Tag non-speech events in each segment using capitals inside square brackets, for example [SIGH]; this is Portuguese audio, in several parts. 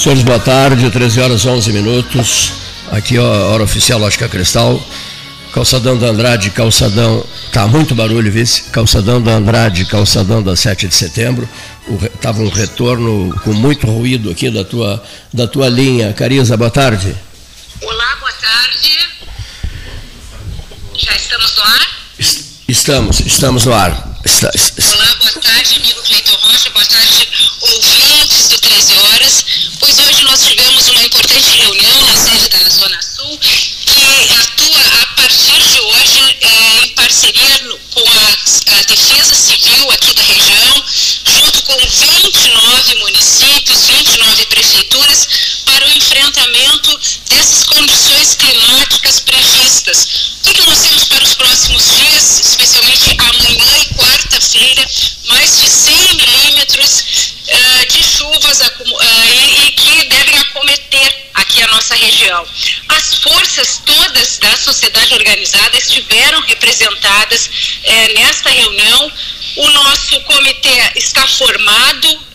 Senhores, boa tarde, 13 horas 11 minutos. Aqui, ó, hora oficial Lógica Cristal. Calçadão da Andrade, calçadão. Tá muito barulho, vice. Calçadão da Andrade, calçadão da 7 de setembro. Estava um retorno com muito ruído aqui da tua, da tua linha. Cariza, boa tarde. Olá, boa tarde. Já estamos no ar? Estamos, estamos no ar. Está, está... Olá, boa tarde, amigo Cleiton Rocha. Boa tarde, ouvintes do 13 Horas. Pois hoje nós tivemos uma importante reunião na sede da Zona Sul que atua a partir de hoje é, em parceria com a, a, Defesa Civil aqui da região, junto com 29 municípios, 29 prefeituras, para o enfrentamento dessas condições climáticas previstas. O que, que nós temos para os próximos dias, especialmente amanhã e quarta-feira, mais de 100 milímetros uh, de chuvas uh, e, e que devem acometer aqui a nossa região. As forças todas da sociedade organizada estiveram representadas eh, nesta reunião. O nosso comitê está formado, Uh,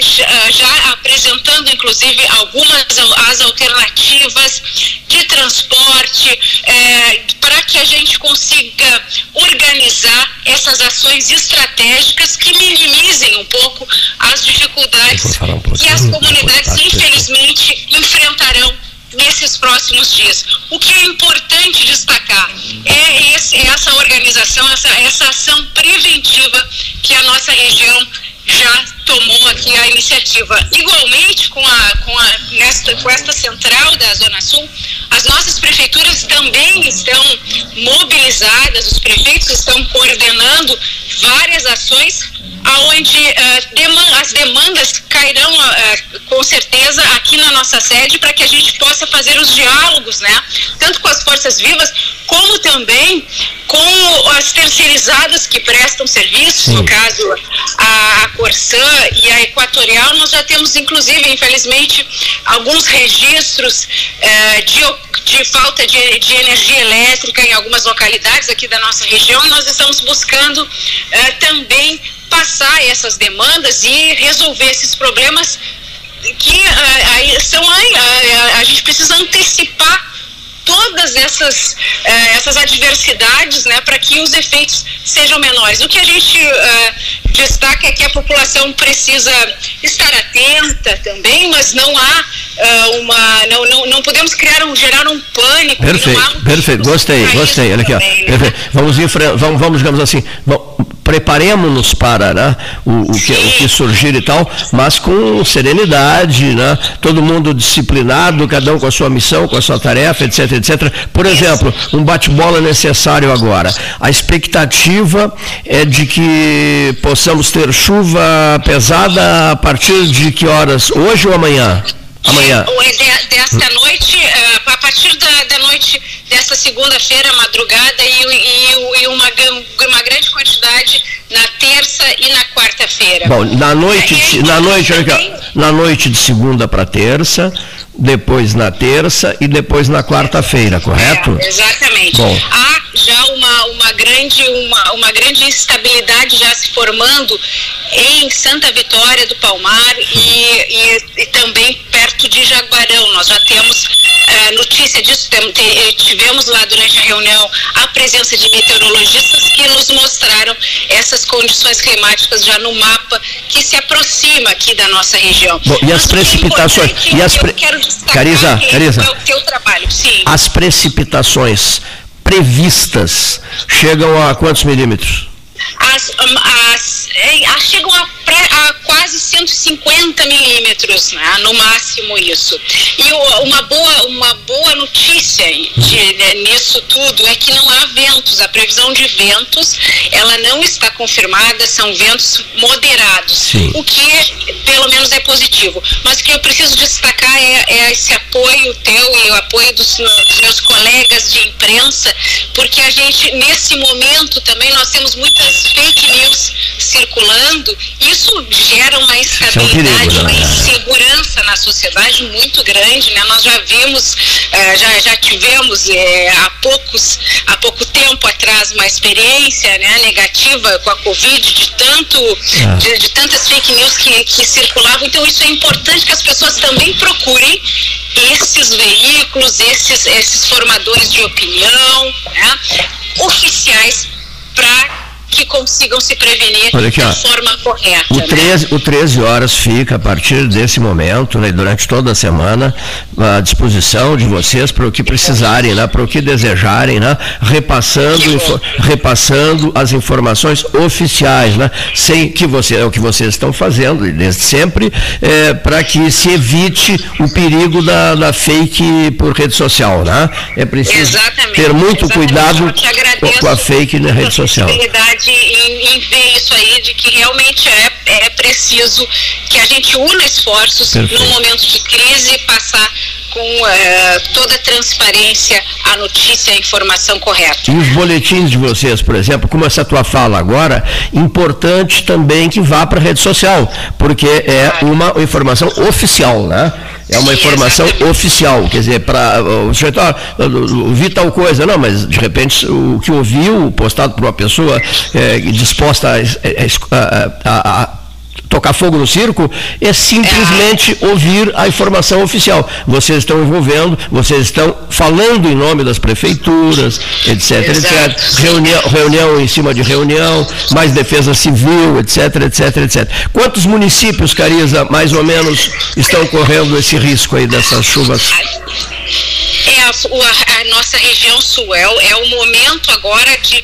já, já, apresentando inclusive algumas as alternativas de transporte eh, para que a gente consiga organizar essas ações estratégicas que minimizem um pouco as dificuldades um que as comunidades infelizmente enfrentarão nesses próximos dias. O que é importante destacar é esse, essa organização, essa, essa ação preventiva que a nossa região já tomou aqui a iniciativa. Igualmente com a, com a nesta, com esta central da Zona Sul, as nossas prefeituras também estão mobilizadas, os prefeitos estão coordenando várias ações aonde uh, as demandas cairão uh, com certeza aqui na nossa sede para que a gente possa fazer os diálogos, né? Tanto com as forças vivas como também com as terceirizadas que prestam serviços, Sim. no caso a, a Corsã e a Equatorial, nós já temos inclusive, infelizmente, alguns registros uh, de, de falta de, de energia elétrica em algumas localidades aqui da nossa região e nós estamos buscando também passar essas demandas e resolver esses problemas que uh, são uh, a gente precisa antecipar todas essas, uh, essas adversidades né, para que os efeitos sejam menores. O que a gente uh, destaca é que a população precisa estar atenta também, mas não há uh, uma. Não, não, não podemos criar um, gerar um pânico. Perfeito, um perfeito. Gostei, gostei. Olha aqui, também, ó. Né? Vamos, vamos, vamos, digamos assim, preparemos-nos para né, o, o, que, o que surgir e tal, mas com serenidade, né? todo mundo disciplinado, cada um com a sua missão, com a sua tarefa, etc, etc. Por exemplo, um bate-bola necessário agora. A expectativa é de que possamos ter chuva pesada a partir de que horas? Hoje ou amanhã? Amanhã. Desta noite, eh, a partir da, da noite desta segunda-feira, madrugada, e, e, e uma, uma grande quantidade na terça e na quarta-feira. Bom, na noite, de, na, noite também... na noite de segunda para terça, depois na terça e depois na quarta-feira, correto? É, exatamente. Bom. Há já uma, uma, grande, uma, uma grande instabilidade já se formando em Santa Vitória do Palmar e, e, e também perto de Jaguarão. Nós já temos uh, notícia disso, tivemos lá durante a reunião a presença de meteorologistas que nos mostraram essas condições climáticas já no mapa que se aproxima aqui da nossa região. Bom, e as é precipitações? É e as pre... quero destacar Cariza, Cariza, é o teu trabalho. Sim. As precipitações previstas chegam a quantos milímetros? As, as, as chegam a a quase 150 milímetros, né? no máximo isso. E uma boa, uma boa notícia de, né, nisso tudo é que não há ventos. A previsão de ventos, ela não está confirmada, são ventos moderados, Sim. o que pelo menos é positivo. Mas o que eu preciso destacar é, é esse apoio teu e o apoio dos, dos meus colegas de imprensa, porque a gente, nesse momento também, nós temos muitas fake news circulando, isso gera uma instabilidade, é um uma né? insegurança na sociedade muito grande, né? Nós já vimos, eh, já, já tivemos eh, há poucos, há pouco tempo atrás uma experiência né, negativa com a Covid de tanto, é. de, de, tantas fake news que, que circulavam, então isso é importante que as pessoas também procurem esses veículos, esses, esses formadores de opinião, né, oficiais para que consigam se prevenir aqui, ó, forma correta. O 13, né? o 13 horas fica, a partir desse momento, né, durante toda a semana, à disposição de vocês para o que precisarem, né, para o que desejarem, né, repassando, info, repassando as informações oficiais, né, sem que você, é o que vocês estão fazendo, desde sempre, é, para que se evite o perigo da, da, fake por rede social. Né? É preciso exatamente, ter muito exatamente. cuidado com a fake na rede social em, em, ver isso aí, de que realmente é, é preciso que a gente una esforços Perfeito. num momento de crise e passar com é, toda a transparência a notícia, a informação correta. E os boletins de vocês, por exemplo, como essa tua fala agora, importante também que vá para a rede social, porque é claro. uma informação oficial, né? É uma informação oficial, quer dizer, para o sujeito, ah, ouvi tal coisa, não, mas de repente o que ouviu, postado por uma pessoa é, disposta a, a, a tocar fogo no circo é simplesmente é. ouvir a informação oficial. Vocês estão envolvendo, vocês estão falando em nome das prefeituras, etc, Exato. etc. Reunião, reunião em cima de reunião, mais defesa civil, etc, etc, etc. Quantos municípios, Cariza, mais ou menos, estão correndo esse risco aí dessas chuvas? É a, a, a nossa região sul, é, é o momento agora de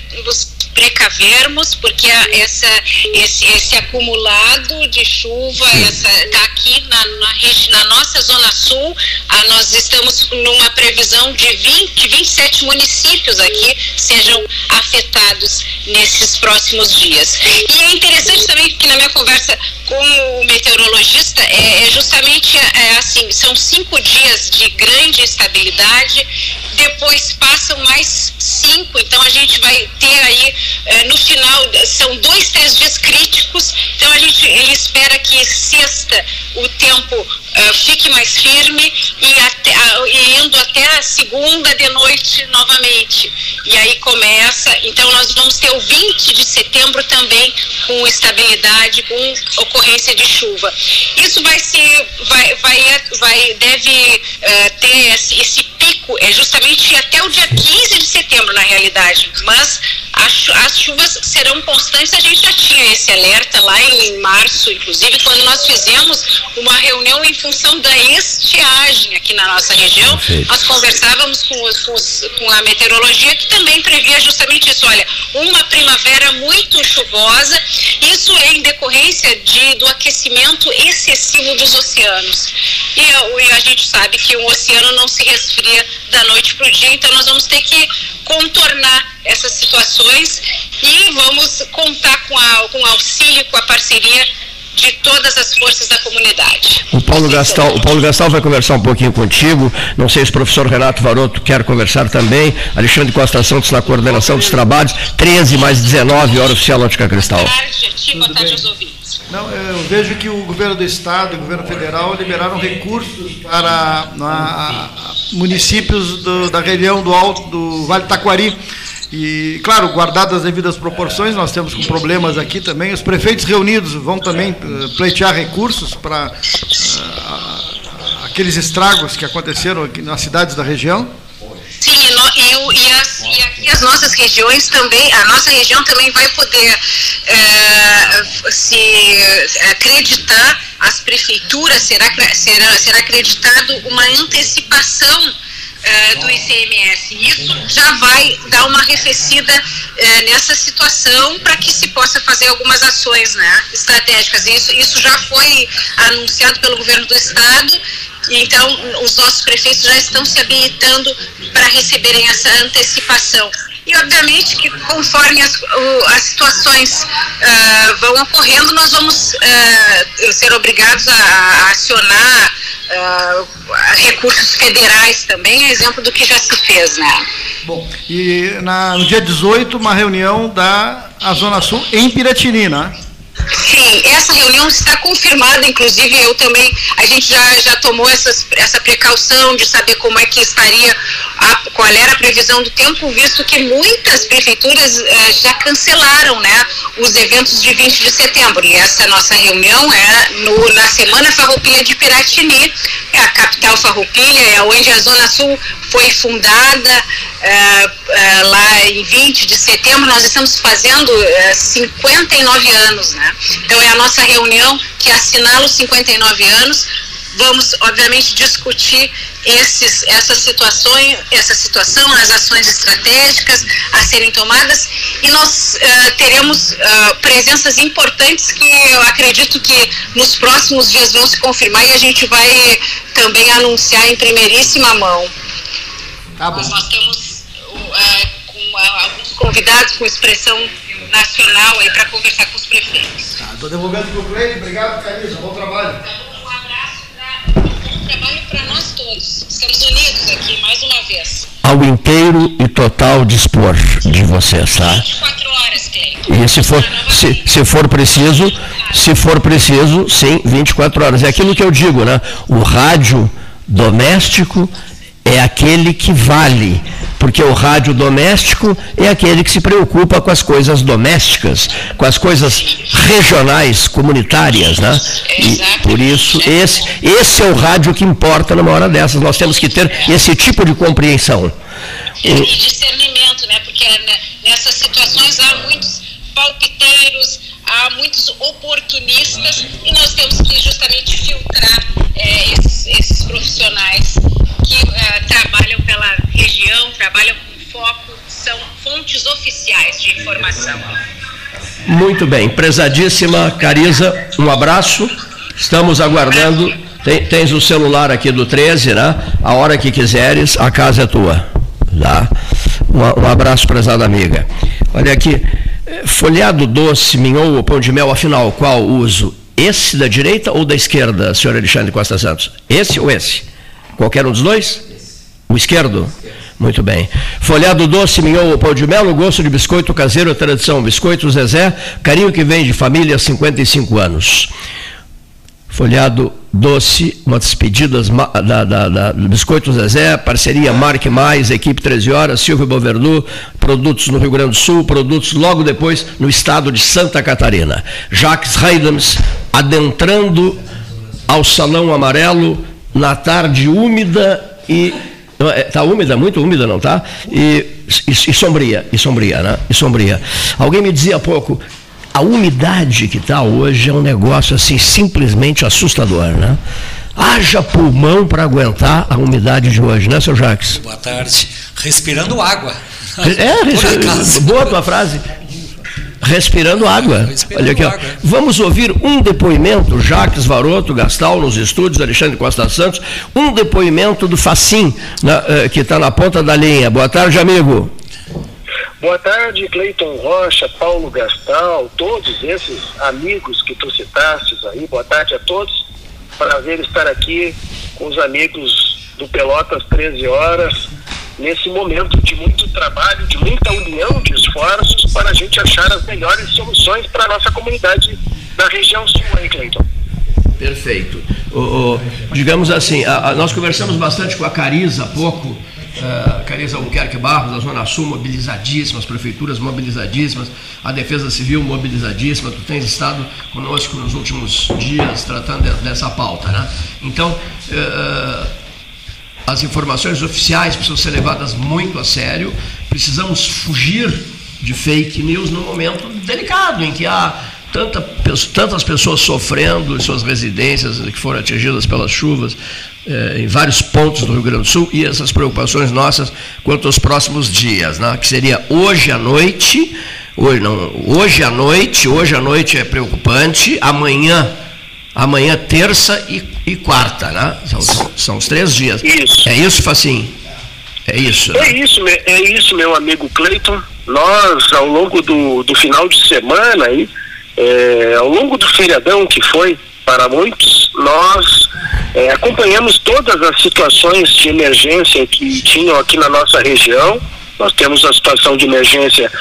precavermos, porque essa, esse, esse acumulado de chuva está aqui na, na, na, nossa zona sul, nós estamos numa previsão de 20, 27 municípios aqui sejam afetados nesses próximos dias. E é interessante também que na minha conversa com o meteorologista é, é justamente é, assim, são cinco dias de grande estabilidade, depois passam mais cinco, então a gente vai ter aí eh, no final, são dois, três dias críticos, então a gente ele espera que sexta o tempo uh, fique mais firme e, até, e indo até a segunda de noite novamente. E aí começa, então nós vamos ter o 20 de setembro também com estabilidade, com ocorrência de chuva. Isso vai ser, vai, vai, vai deve uh, ter esse, esse pico, é justamente até o dia 15 de setembro na realidade, mas as, as chuvas serão constantes, a gente já tinha esse alerta lá em março, inclusive, quando nós fizemos uma reunião em função da estiagem aqui na nossa região, nós conversávamos com, os, com, os, com, a meteorologia que também previa justamente isso, olha, uma primavera muito chuvosa, isso é em decorrência de, do aquecimento excessivo dos oceanos. E, e a gente sabe que o oceano não se resfria da noite para o dia, então nós vamos ter que contornar essas situações e vamos contar com, a, com o auxílio, com a parceria de todas as forças da comunidade. O Paulo Gastal, o Paulo Gastal vai conversar um pouquinho contigo. Não sei se o professor Renato Varoto quer conversar também. Alexandre Costa Santos na coordenação dos trabalhos. 13 mais 19, hora oficial Ótica Cristal. Boa tarde, boa tarde aos ouvintes. Não, eu vejo que o governo do estado e o governo federal liberaram recursos para na, municípios do, da região do Alto do Vale Taquari e, claro, guardadas as devidas proporções, nós temos com problemas aqui também. Os prefeitos reunidos vão também uh, pleitear recursos para uh, aqueles estragos que aconteceram nas cidades da região? Sim, e, no, e, e, as, nossas regiões também, a nossa região também vai poder é, se acreditar, as prefeituras, será, será, será acreditado uma antecipação é, do ICMS. Isso já vai dar uma arrefecida é, nessa situação para que se possa fazer algumas ações né, estratégicas. Isso, isso já foi anunciado pelo governo do Estado então, os nossos prefeitos já estão se habilitando para receberem essa antecipação. E, obviamente, que conforme as, as situações uh, vão ocorrendo, nós vamos uh, ser obrigados a, a acionar uh, recursos federais também, exemplo do que já se fez, né? Bom, e na, no dia 18, uma reunião da Zona Sul em Piratini, né? Sim, essa reunião está confirmada, inclusive eu também, a gente já, já tomou essas, essa precaução de saber como é que estaria, a, qual era a previsão do tempo, visto que muitas prefeituras eh, já cancelaram né, os eventos de 20 de setembro. E essa nossa reunião é no, na Semana Farroupilha de Piratini, é a capital farroupilha, é onde a Zona Sul foi fundada é, é, lá em 20 de setembro, nós estamos fazendo é, 59 anos, né? Então é a nossa reunião que assinala os 59 anos. Vamos, obviamente, discutir esses, essas situações, essa situação, as ações estratégicas a serem tomadas e nós uh, teremos uh, presenças importantes que eu acredito que nos próximos dias vão se confirmar e a gente vai também anunciar em primeiríssima mão. Tá bom. Nós estamos uh, com alguns convidados com expressão nacional aí para conversar com os prefeitos. Estou tá, devolvendo para o Cleide. Obrigado, Carisa. Bom trabalho. Tá bom, um abraço para bom trabalho para nós todos. Estamos unidos aqui mais uma vez. Ao inteiro e total dispor de vocês, tá? 24 horas, Cleide. E se for, se, se for preciso, se for preciso, sim, 24 horas. É aquilo que eu digo, né? O rádio doméstico é aquele que vale, porque o rádio doméstico é aquele que se preocupa com as coisas domésticas, com as coisas regionais, comunitárias, né? E por isso esse, esse é o rádio que importa numa hora dessas. Nós temos que ter esse tipo de compreensão. E discernimento, né? Porque nessas situações há muitos palpiteiros, há muitos oportunistas e nós temos que justamente filtrar é, esses, esses profissionais que pela região, trabalham com foco, são fontes oficiais de informação. Muito bem, prezadíssima Cariza, um abraço. Estamos aguardando. Tem, tens o celular aqui do 13, né? A hora que quiseres, a casa é tua. Tá? Um, um abraço, prezada amiga. Olha aqui, folhado doce, mignon ou pão de mel, afinal, qual uso? Esse da direita ou da esquerda, senhor Alexandre Costa Santos? Esse ou esse? Qualquer um dos dois? O esquerdo? Muito bem. Folhado doce, mignon ou pão de mel, gosto de biscoito caseiro, tradição. Biscoito Zezé, carinho que vem de família há 55 anos. Folhado doce, uma das pedidas da, da, da, do Biscoito Zezé, parceria Marque Mais, equipe 13 horas, Silvio Boverdu, produtos no Rio Grande do Sul, produtos logo depois no estado de Santa Catarina. Jacques Heidams, adentrando ao Salão Amarelo, na tarde úmida e Está é, úmida, muito úmida, não tá? E, e, e, sombria, e sombria, né? E sombria. Alguém me dizia há pouco, a umidade que está hoje é um negócio assim simplesmente assustador, né? Haja pulmão para aguentar a umidade de hoje, né, seu Jacques? Boa tarde. Respirando água. É, boa tua frase respirando água. Respirando Olha aqui, água. Vamos ouvir um depoimento, Jacques Varoto, Gastal, nos estúdios, Alexandre Costa Santos, um depoimento do Facim, na, eh, que está na ponta da linha. Boa tarde, amigo. Boa tarde, Cleiton Rocha, Paulo Gastal, todos esses amigos que tu citaste aí. Boa tarde a todos. Prazer estar aqui com os amigos do Pelotas 13 horas nesse momento de muito trabalho, de muita união de esforços para a gente achar as melhores soluções para a nossa comunidade da região sul aí, Cleiton. Perfeito. O, o, digamos assim, a, a, nós conversamos bastante com a Cariza há pouco uh, Cariza Albuquerque Barros, a Zona Sul mobilizadíssima, as prefeituras mobilizadíssimas, a Defesa Civil mobilizadíssima, tu tens estado conosco nos últimos dias tratando dessa pauta, né? Então, uh, as informações oficiais precisam ser levadas muito a sério, precisamos fugir de fake news num momento delicado em que há tanta, tantas pessoas sofrendo em suas residências que foram atingidas pelas chuvas eh, em vários pontos do Rio Grande do Sul e essas preocupações nossas quanto aos próximos dias, né? que seria hoje à noite, hoje, não, hoje à noite, hoje à noite é preocupante, amanhã, amanhã terça e, e quarta, né? São, são, são, os três dias. Isso. É isso, Facim? É isso. Né? É isso, é isso, meu amigo Cleiton. Nós, ao longo do, do final de semana aí, é, ao longo do feriadão que foi para muitos, nós é, acompanhamos todas as situações de emergência que tinham aqui na nossa região. Nós temos a situação de emergência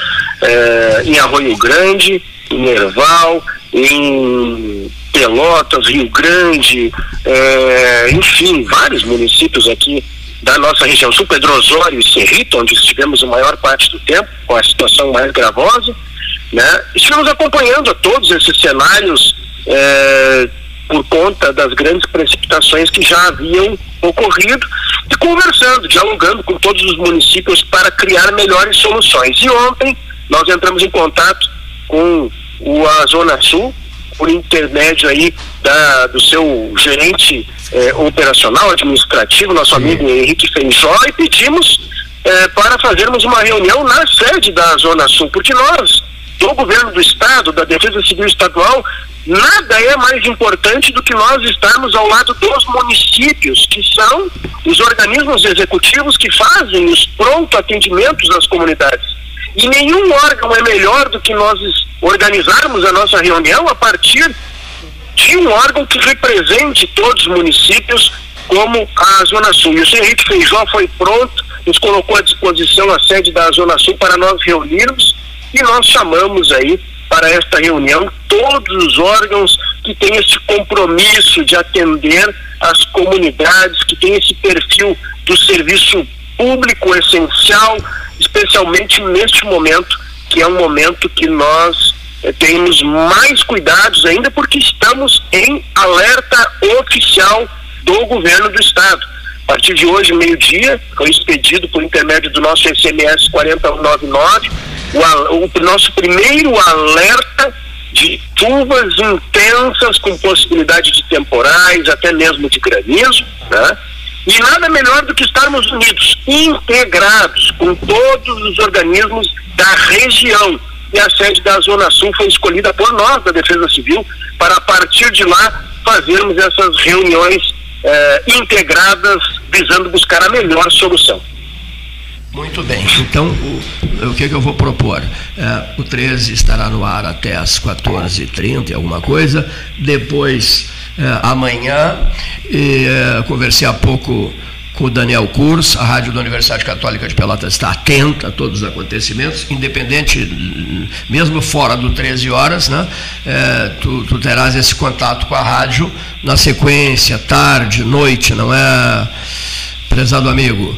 é, em Arroio Grande, em Erval, em Pelotas, Rio Grande, é, enfim, vários municípios aqui da nossa região sul, Pedro Osório e Cerrito, onde estivemos a maior parte do tempo, com a situação mais gravosa. Né? Estivemos acompanhando todos esses cenários é, por conta das grandes precipitações que já haviam ocorrido e conversando, dialogando com todos os municípios para criar melhores soluções. E ontem nós entramos em contato com o, a Zona Sul, por intermédio aí da, do seu gerente eh, operacional, administrativo, nosso Sim. amigo Henrique Feijó, e pedimos eh, para fazermos uma reunião na sede da Zona Sul, porque nós do governo do estado, da Defesa Civil Estadual, nada é mais importante do que nós estarmos ao lado dos municípios, que são os organismos executivos que fazem os pronto atendimentos às comunidades. E nenhum órgão é melhor do que nós organizarmos a nossa reunião a partir de um órgão que represente todos os municípios, como a Zona Sul. E o senhor Henrique Feijó foi pronto, nos colocou à disposição a sede da Zona Sul para nós reunirmos e nós chamamos aí para esta reunião todos os órgãos que têm esse compromisso de atender as comunidades, que têm esse perfil do serviço público essencial, especialmente neste momento, que é um momento que nós eh, temos mais cuidados ainda, porque estamos em alerta oficial do governo do Estado. A partir de hoje, meio-dia, foi expedido por intermédio do nosso SMS 4099 o, o nosso primeiro alerta de chuvas intensas com possibilidade de temporais, até mesmo de granizo, né? E nada melhor do que estarmos unidos, integrados com todos os organismos da região. E a sede da Zona Sul foi escolhida por nós, da Defesa Civil, para a partir de lá fazermos essas reuniões eh, integradas, visando buscar a melhor solução. Muito bem. Então, o, o que, que eu vou propor? É, o 13 estará no ar até as 14h30, alguma coisa. Depois, é, amanhã, e, é, conversei há pouco com o Daniel Kurs, a Rádio da Universidade Católica de Pelotas está atenta a todos os acontecimentos, independente, mesmo fora do 13 horas, né? É, tu, tu, terás esse contato com a rádio na sequência, tarde, noite, não é, prezado amigo?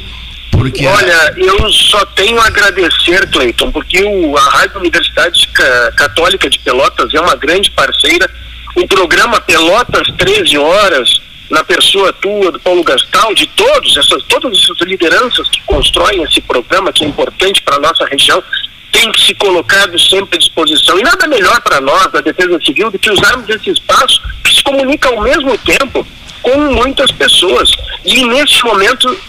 Porque... Olha, eu só tenho a agradecer, Cleiton, porque o, a Rádio Universidade Católica de Pelotas é uma grande parceira. O programa Pelotas 13 Horas, na pessoa tua, do Paulo Gastal, de todos, essas, todas essas lideranças que constroem esse programa, que é importante para a nossa região, tem que se colocado sempre à disposição. E nada melhor para nós, da Defesa Civil, do que usarmos esse espaço que se comunica ao mesmo tempo com muitas pessoas. E nesse momento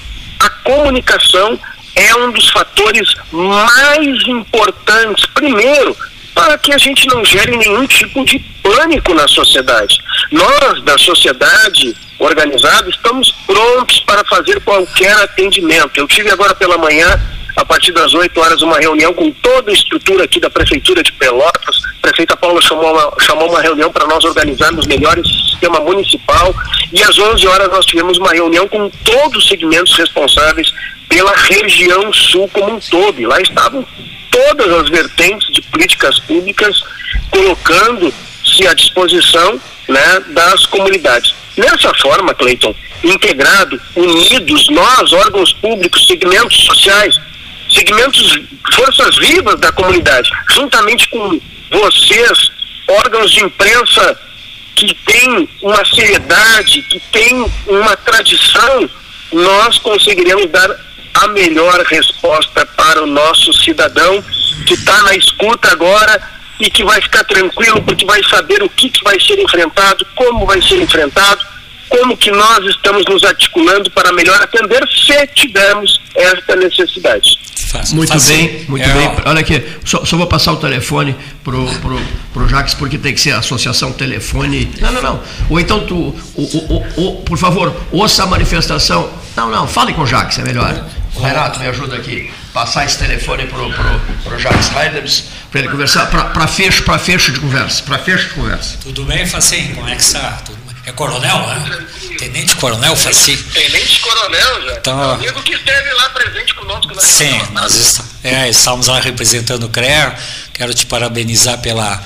a comunicação é um dos fatores mais importantes. Primeiro, para que a gente não gere nenhum tipo de pânico na sociedade. Nós, da sociedade organizada, estamos prontos para fazer qualquer atendimento. Eu tive agora pela manhã a partir das 8 horas, uma reunião com toda a estrutura aqui da Prefeitura de Pelotas. A prefeita Paula chamou uma, chamou uma reunião para nós organizarmos melhor esse sistema municipal. E às 11 horas nós tivemos uma reunião com todos os segmentos responsáveis pela região sul como um todo. E lá estavam todas as vertentes de políticas públicas colocando-se à disposição né, das comunidades. Nessa forma, Cleiton, integrado, unidos, nós, órgãos públicos, segmentos sociais, segmentos, forças vivas da comunidade, juntamente com vocês, órgãos de imprensa que têm uma seriedade, que têm uma tradição, nós conseguiremos dar a melhor resposta para o nosso cidadão que está na escuta agora e que vai ficar tranquilo porque vai saber o que, que vai ser enfrentado, como vai ser enfrentado, como que nós estamos nos articulando para melhor atender se tivermos esta necessidade. Muito bem, muito é, bem. Olha aqui, só, só, vou passar o telefone pro, pro, pro Jaques, porque tem que ser a associação telefone. Não, não, não. Ou então tu, o, o, o, por favor, ouça a manifestação. Não, não, fale com o Jaques, é melhor. Renato, me ajuda aqui. Passar esse telefone pro, pro, pro Jaques Reiders para ele conversar, para fecho, para fecho de conversa. Para fecho de conversa. Tudo bem, Facim? Como é que está? Tudo é coronel, né? Tenente Coronel Faci. Tenente Coronel, já. Então, amigo que esteve lá presente conosco. Na sim, nós est é, estávamos lá representando o CREA. Quero te parabenizar pela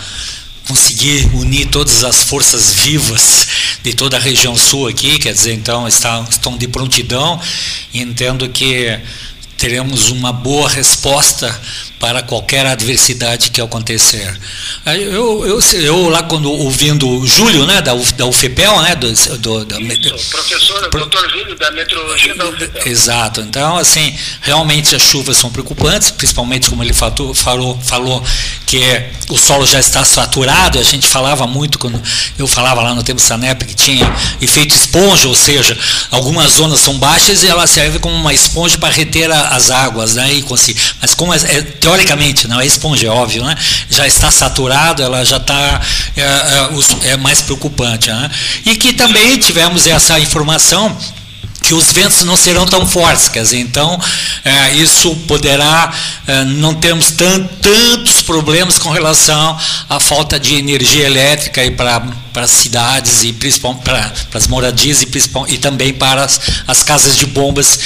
conseguir unir todas as forças vivas de toda a região sul aqui, quer dizer, então estão, estão de prontidão e entendo que teremos uma boa resposta para qualquer adversidade que acontecer. Eu, eu, eu lá quando ouvindo o Júlio, né, da, da UFPEL, né, do, do da, Isso, professor, pro, doutor Júlio da meteorologia da UFPEL. Exato. Então, assim, realmente as chuvas são preocupantes, principalmente como ele falou, falou, falou que o solo já está saturado. A gente falava muito quando eu falava lá no tempo Sanep que tinha efeito esponja, ou seja, algumas zonas são baixas e ela serve como uma esponja para reter a, as águas, né? E mas como é, é teoricamente, não é esponja, é óbvio, né? já está saturado, ela já está é, é, é mais preocupante. Né? E que também tivemos essa informação que os ventos não serão tão fortes, então é, isso poderá, é, não termos tant, tantos problemas com relação à falta de energia elétrica para as cidades e principalmente para as moradias e, e também para as, as, casas de bombas,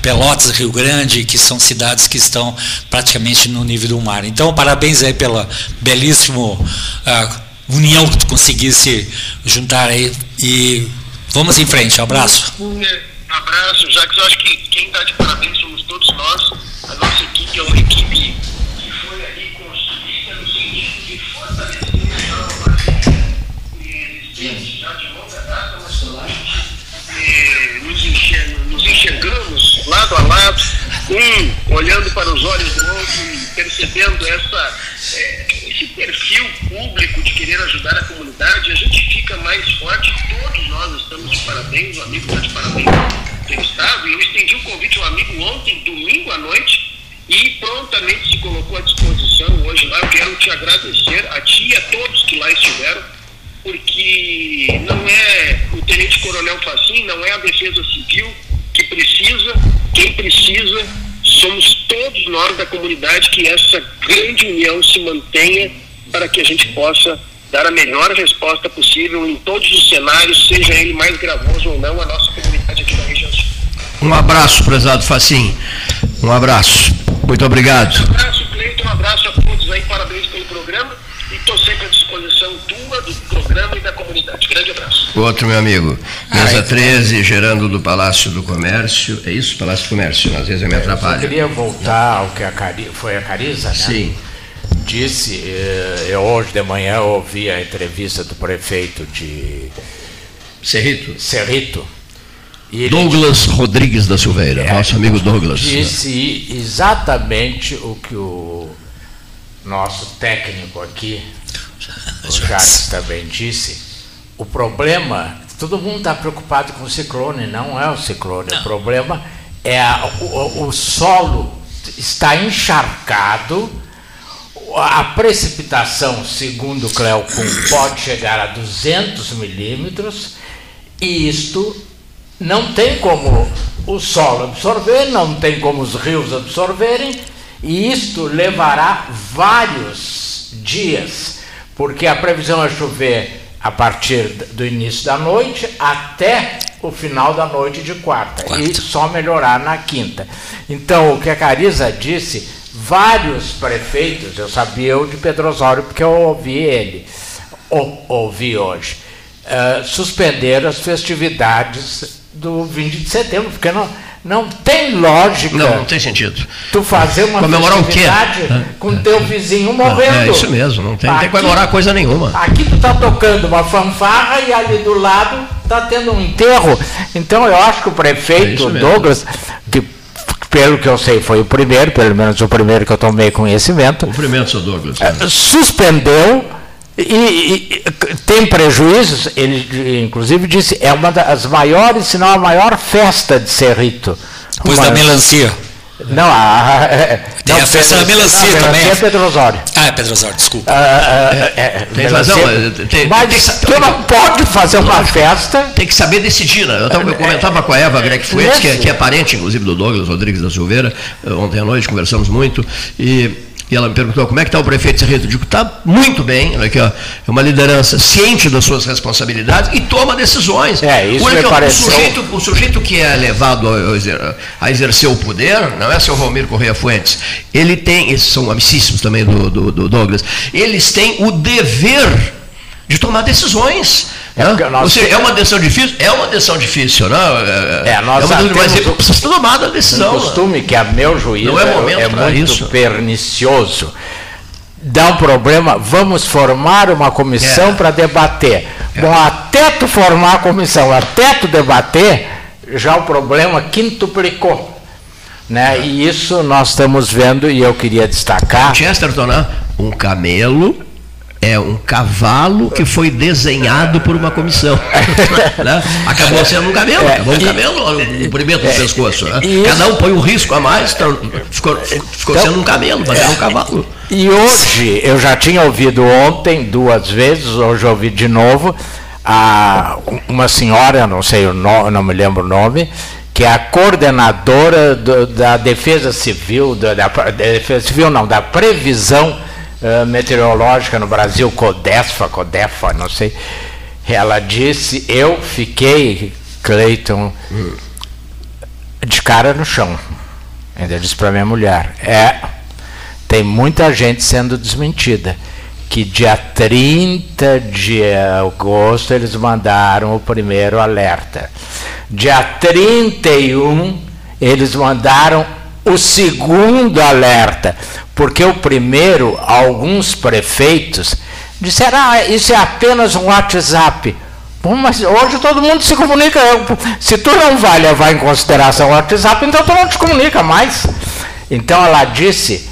Pelotas, Rio Grande, que são cidades que estão praticamente no nível do mar. Então, parabéns aí pela belíssimo uh, união que tu conseguisse juntar aí e Vamos em frente, um abraço. Um abraço, Jacques. Eu acho que quem está de parabéns somos todos nós. A nossa equipe é uma equipe que foi ali construída no sentido de fortalecer a existente já de longa data, mas que nos, nos enxergamos lado a lado, um olhando para os olhos do outro e percebendo essa, é, esse perfil público de querer ajudar a comunidade, a gente fica mais forte nós estamos de parabéns, o amigo está de parabéns pelo Estado, e eu estendi o um convite ao amigo ontem, domingo à noite, e prontamente se colocou à disposição hoje lá. Eu quero te agradecer, a ti e a todos que lá estiveram, porque não é o Tenente Coronel Facim, não é a Defesa Civil que precisa, quem precisa somos todos nós da comunidade que essa grande união se mantenha para que a gente possa dar a melhor resposta possível em todos os cenários, seja ele mais gravoso ou não, a nossa comunidade aqui da região sul. Um abraço, prezado Facim. Um abraço. Muito obrigado. Um abraço, Cleiton. Um abraço a todos aí. Parabéns pelo programa. E estou sempre à disposição tua, do programa e da comunidade. Outro, meu amigo. Mesa Ai, 13, gerando do Palácio do Comércio. É isso, Palácio do Comércio? Às vezes eu me atrapalho. Eu queria voltar ao que a Cari... foi a Cariza, né? Sim disse, eh, eu hoje de manhã ouvi a entrevista do prefeito de Cerrito. Cerrito. Douglas Rodrigues da Silveira, é, nosso amigo Douglas. Disse exatamente o que o nosso técnico aqui, o Jacques também disse. O problema, todo mundo está preocupado com o ciclone, não é o ciclone. Não. O problema é a, o, o solo está encharcado a precipitação, segundo o Cleocum, pode chegar a 200 milímetros e isto não tem como o solo absorver, não tem como os rios absorverem e isto levará vários dias, porque a previsão é chover a partir do início da noite até o final da noite de quarta, quarta. e só melhorar na quinta. Então, o que a Cariza disse vários prefeitos, eu sabia o de Pedro Osório porque eu ouvi ele, ou, ouvi hoje, uh, suspender as festividades do 20 de setembro, porque não, não tem lógica. Não, não tem sentido. Tu fazer uma comemorar o quê? com teu vizinho morrendo. É isso mesmo, não tem, aqui, tem que comemorar coisa nenhuma. Aqui tu está tocando uma fanfarra e ali do lado está tendo um enterro. Então eu acho que o prefeito é Douglas, que pelo que eu sei foi o primeiro, pelo menos o primeiro que eu tomei conhecimento. O primeiro, seu Douglas. É, suspendeu e, e, tem prejuízos, ele inclusive disse, é uma das maiores, se não a maior festa de Cerrito. Depois da melancia. Não, a, tem não, a festa da melancia não, também. É Pedro Osório. Ah, é Pedro Osório, desculpa. Ah, ah, é, é, tem razão. Tem, mas tem, tu não pode fazer uma festa. Tem que saber decidir, né? Eu, tava, eu comentava com a Eva Greg Fuentes, que, é, que é parente, inclusive, do Douglas Rodrigues da Silveira. Ontem à noite conversamos muito. E e ela me perguntou como é que está o prefeito Serrito. Eu digo, está muito bem, olha aqui, ó, é uma liderança ciente das suas responsabilidades e toma decisões. É, isso olha aqui, ó, o, sujeito, o sujeito que é levado a, exercer o poder, não é seu Valmir Correia Fuentes, ele tem, esses são amicíssimos também do, do, do Douglas, eles têm o dever de tomar decisões. É? Nós seja, é uma decisão difícil? É uma decisão difícil, né? É, é nós é uma mas precisa ser tomada a decisão. Um costume né? que, a meu juízo, Não é, momento é muito isso. pernicioso. Dá um problema, vamos formar uma comissão é. para debater. É. Bom, até tu formar a comissão, até tu debater, já o problema quintuplicou. Né? E isso nós estamos vendo e eu queria destacar. Chesterton, né? um camelo é um cavalo que foi desenhado por uma comissão. [LAUGHS] né? Acabou sendo um camelo, é, acabou um camelo, um comprimento no é, pescoço. Né? Cada um põe um risco a mais, então ficou, ficou então, sendo um camelo, mas era um cavalo. E hoje, eu já tinha ouvido ontem duas vezes, hoje ouvi de novo, a, uma senhora, não sei o nome, não me lembro o nome, que é a coordenadora do, da Defesa Civil, da, da Defesa Civil não, da Previsão uh, meteorológica no Brasil, Codesfa, Codefa, não sei, ela disse, eu fiquei, Cleiton, de cara no chão. Ainda disse para minha mulher, é, tem muita gente sendo desmentida. Que dia 30 de agosto eles mandaram o primeiro alerta. Dia 31 eles mandaram o segundo alerta, porque o primeiro, alguns prefeitos disseram: ah, isso é apenas um WhatsApp. Bom, mas hoje todo mundo se comunica. Se tu não vai levar em consideração o WhatsApp, então tu não te comunica mais. Então ela disse,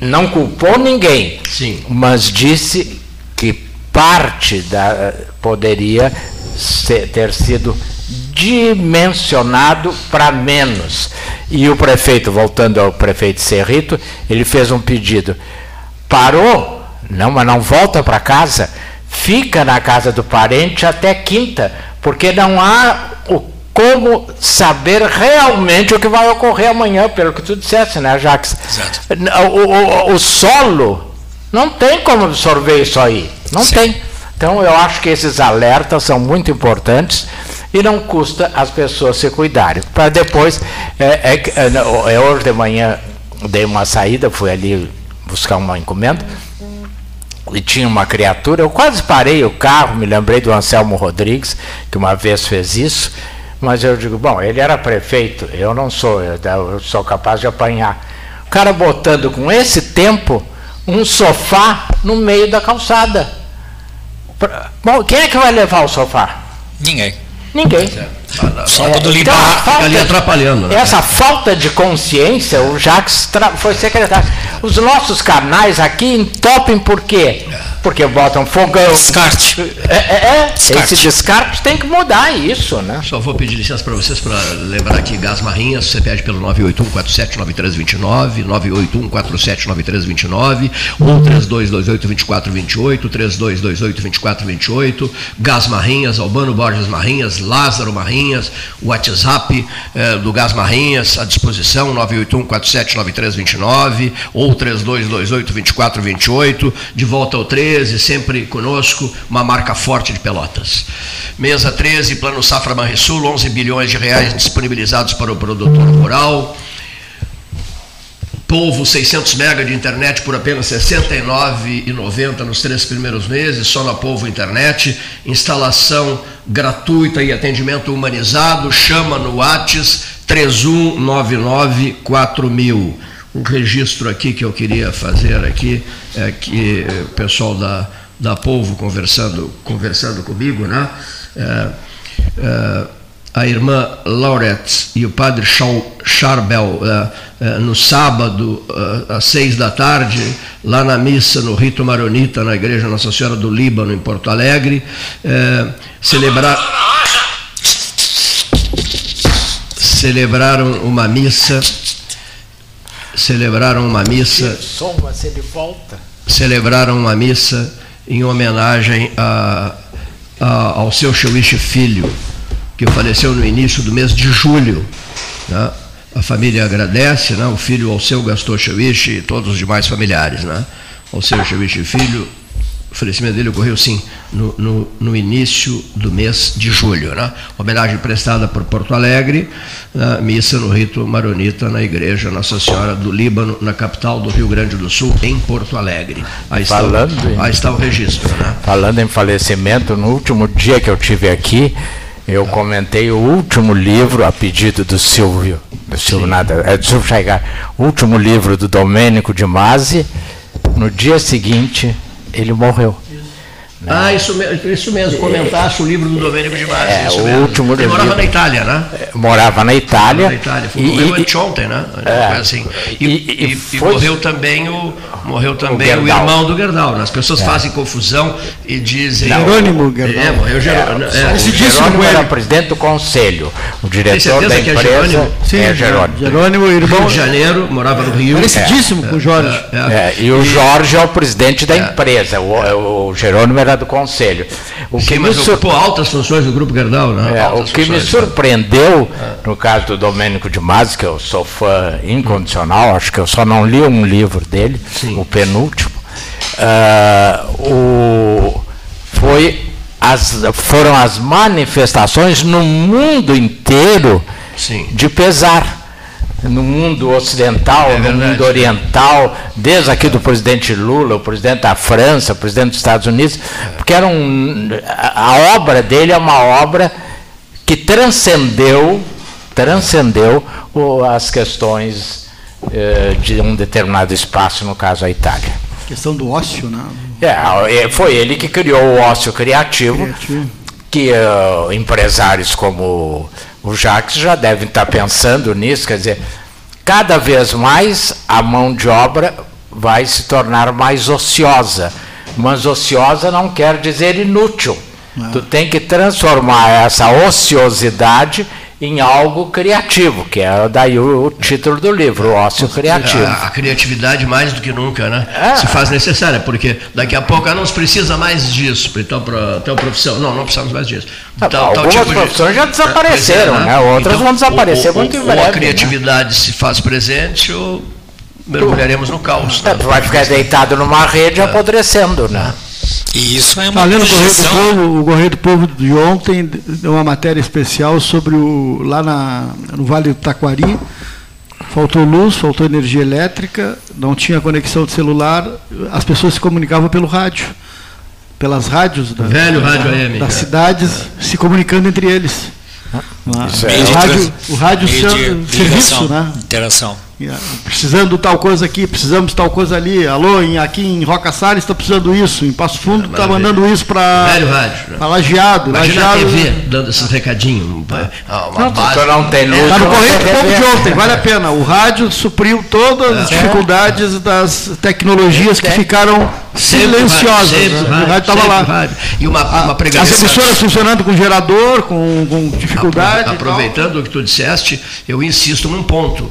não culpou ninguém, Sim. mas disse que parte da poderia ser, ter sido dimensionado para menos. E o prefeito, voltando ao prefeito Serrito, ele fez um pedido. Parou? Não, mas não volta para casa. Fica na casa do parente até quinta, porque não há o como saber realmente o que vai ocorrer amanhã, pelo que tu disseste, né, Jacques? Exato. O, o, o solo não tem como absorver isso aí. Não Sim. tem. Então eu acho que esses alertas são muito importantes e não custa as pessoas se cuidarem. Para depois, é, é, é, é, hoje de manhã dei uma saída, fui ali buscar uma encomenda e tinha uma criatura. Eu quase parei o carro, me lembrei do Anselmo Rodrigues, que uma vez fez isso, mas eu digo, bom, ele era prefeito, eu não sou, eu sou capaz de apanhar. O cara botando com esse tempo um sofá no meio da calçada. Bom, quem é que vai levar o sofá? Ninguém. Ninguém. Só é, quando limpar, então, falta, ali atrapalhando. Né? Essa falta de consciência, o Jacques foi secretário. Os nossos canais aqui entopem por quê? Porque botam fogão. Descarte. É, é, é. Descarte. esse descarte tem que mudar isso, né? Só vou pedir licença para vocês para lembrar aqui Gás Marrinhas, você pede pelo 981479329, 981479329, ou 3228-2428, 3228-2428, Gás Marrinhas, Albano Borges Marrinhas, Lázaro Marrinhas, o WhatsApp eh, do Gás Marrinhas à disposição, 981479329, ou 3228-2428, de volta ao 13 13, sempre conosco, uma marca forte de Pelotas. Mesa 13, Plano Safra Banrisul, 11 bilhões de reais disponibilizados para o produtor rural. Polvo 600 MB de internet por apenas R$ 69,90 nos três primeiros meses, só na Polvo Internet. Instalação gratuita e atendimento humanizado. Chama no WhatsApp 31994000. Um registro aqui que eu queria fazer aqui, é que o pessoal da, da Polvo conversando, conversando comigo, né? É, é, a irmã Laurette e o padre Charbel uh, uh, no sábado uh, às seis da tarde lá na missa no rito maronita na igreja Nossa Senhora do Líbano em Porto Alegre celebrar celebraram uma missa celebraram uma missa celebraram uma missa em homenagem a, a, ao seu Shawish filho que faleceu no início do mês de julho. Né? A família agradece, né? o filho Alceu Gastor Chawish e todos os demais familiares. Né? Alceu Chawish filho, o falecimento dele ocorreu sim no, no, no, início do mês de julho. Né? Homenagem prestada por Porto Alegre, né? missa no rito maronita na igreja Nossa Senhora do Líbano, na capital do Rio Grande do Sul, em Porto Alegre. Aí está, Falando aí está o registro. Né? Falando em falecimento, no último dia que eu tive aqui, eu comentei o último livro, a pedido do Silvio, do Silvio nada, é do Silvio Chaigar, o último livro do Domênico de Masi. No dia seguinte, ele morreu. Né? Ah, isso, isso mesmo, comentasse o livro do Domênico de Masi. É, o mesmo. último Ele morava na Itália, né? É, morava na Itália. Morava na Itália, foi, e, morreu anteontem, né? É, assim. E, e, e foi, morreu também o, morreu também o, o irmão do Gerdau. Né? As pessoas é. fazem confusão e dizem. Jerônimo Gerdau. É, morreu Jerônimo. É, o Jerônimo era presidente do conselho. O diretor da empresa. É Jerônimo? Sim, é Jerônimo. Jerônimo, irmão. Rio de Janeiro, morava no Rio. Parecidíssimo com o Jorge. e o Jorge é o presidente da empresa. O, o Jerônimo era do conselho. O Sim, que sur... ocupou altas funções do Grupo Gerdau, né? É, o que funções, me né? surpreendeu, no caso do Domênico de Masi, que eu sou fã incondicional, acho que eu só não li um livro dele, Sim. o penúltimo, uh, o, foi as, foram as manifestações no mundo inteiro Sim. de pesar no mundo ocidental, é no mundo oriental, desde aqui do presidente Lula, o presidente da França, o presidente dos Estados Unidos, porque era um, a obra dele é uma obra que transcendeu, transcendeu as questões eh, de um determinado espaço, no caso a Itália. A questão do ócio, né? É, foi ele que criou o ócio criativo, criativo. que uh, empresários como o Jacques já deve estar pensando nisso, quer dizer, cada vez mais a mão de obra vai se tornar mais ociosa. Mas ociosa não quer dizer inútil. Não. Tu tem que transformar essa ociosidade em algo criativo, que é daí o, título do livro, o ócio criativo. A, a, criatividade mais do que nunca, né? É. Se faz necessária, porque daqui a pouco não se precisa mais disso, então para tal profissão. Não, não precisamos mais disso. Tal, Algumas tal tipo profissões de... já desapareceram, é, né? né? Outras então, vão desaparecer muito em breve. Ou a criatividade né? se faz presente ou mergulharemos no caos. É, né? vai ficar deitado numa rede é. apodrecendo, né? E isso é uma Falando tá Correio do Povo, o Correio do Povo de ontem deu uma matéria especial sobre o lá na, no Vale do Taquari. Faltou luz, faltou energia elétrica, não tinha conexão de celular, as pessoas se comunicavam pelo rádio, pelas rádios da, Velho rádio AM, das cidades, se comunicando entre eles. Ah, é o rádio, o rádio serviço, né? Interação. Precisando tal coisa aqui, precisamos tal coisa ali. Alô, em, aqui em Roca Salles está precisando isso. Em Passo Fundo está mandando isso para. Velho rádio. Para lajeado. Imagina lajeado. a TV dando esses recadinhos. Ah, uma não, base. não tem luz. Está no correio do povo de ontem, vale a pena. O rádio supriu todas as é. dificuldades das tecnologias que é. ficaram silenciosas. Sempre, né? o rádio estava lá. Rádio. E uma, uma pregação. As emissoras funcionando com gerador, com, com dificuldade. Aproveitando o que tu disseste, eu insisto num ponto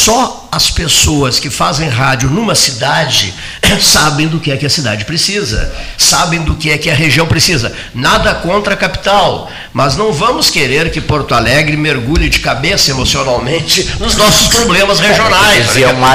só as pessoas que fazem rádio numa cidade [LAUGHS] sabem do que é que a cidade precisa, sabem do que é que a região precisa. Nada contra a capital, mas não vamos querer que Porto Alegre mergulhe de cabeça emocionalmente nos nossos problemas regionais.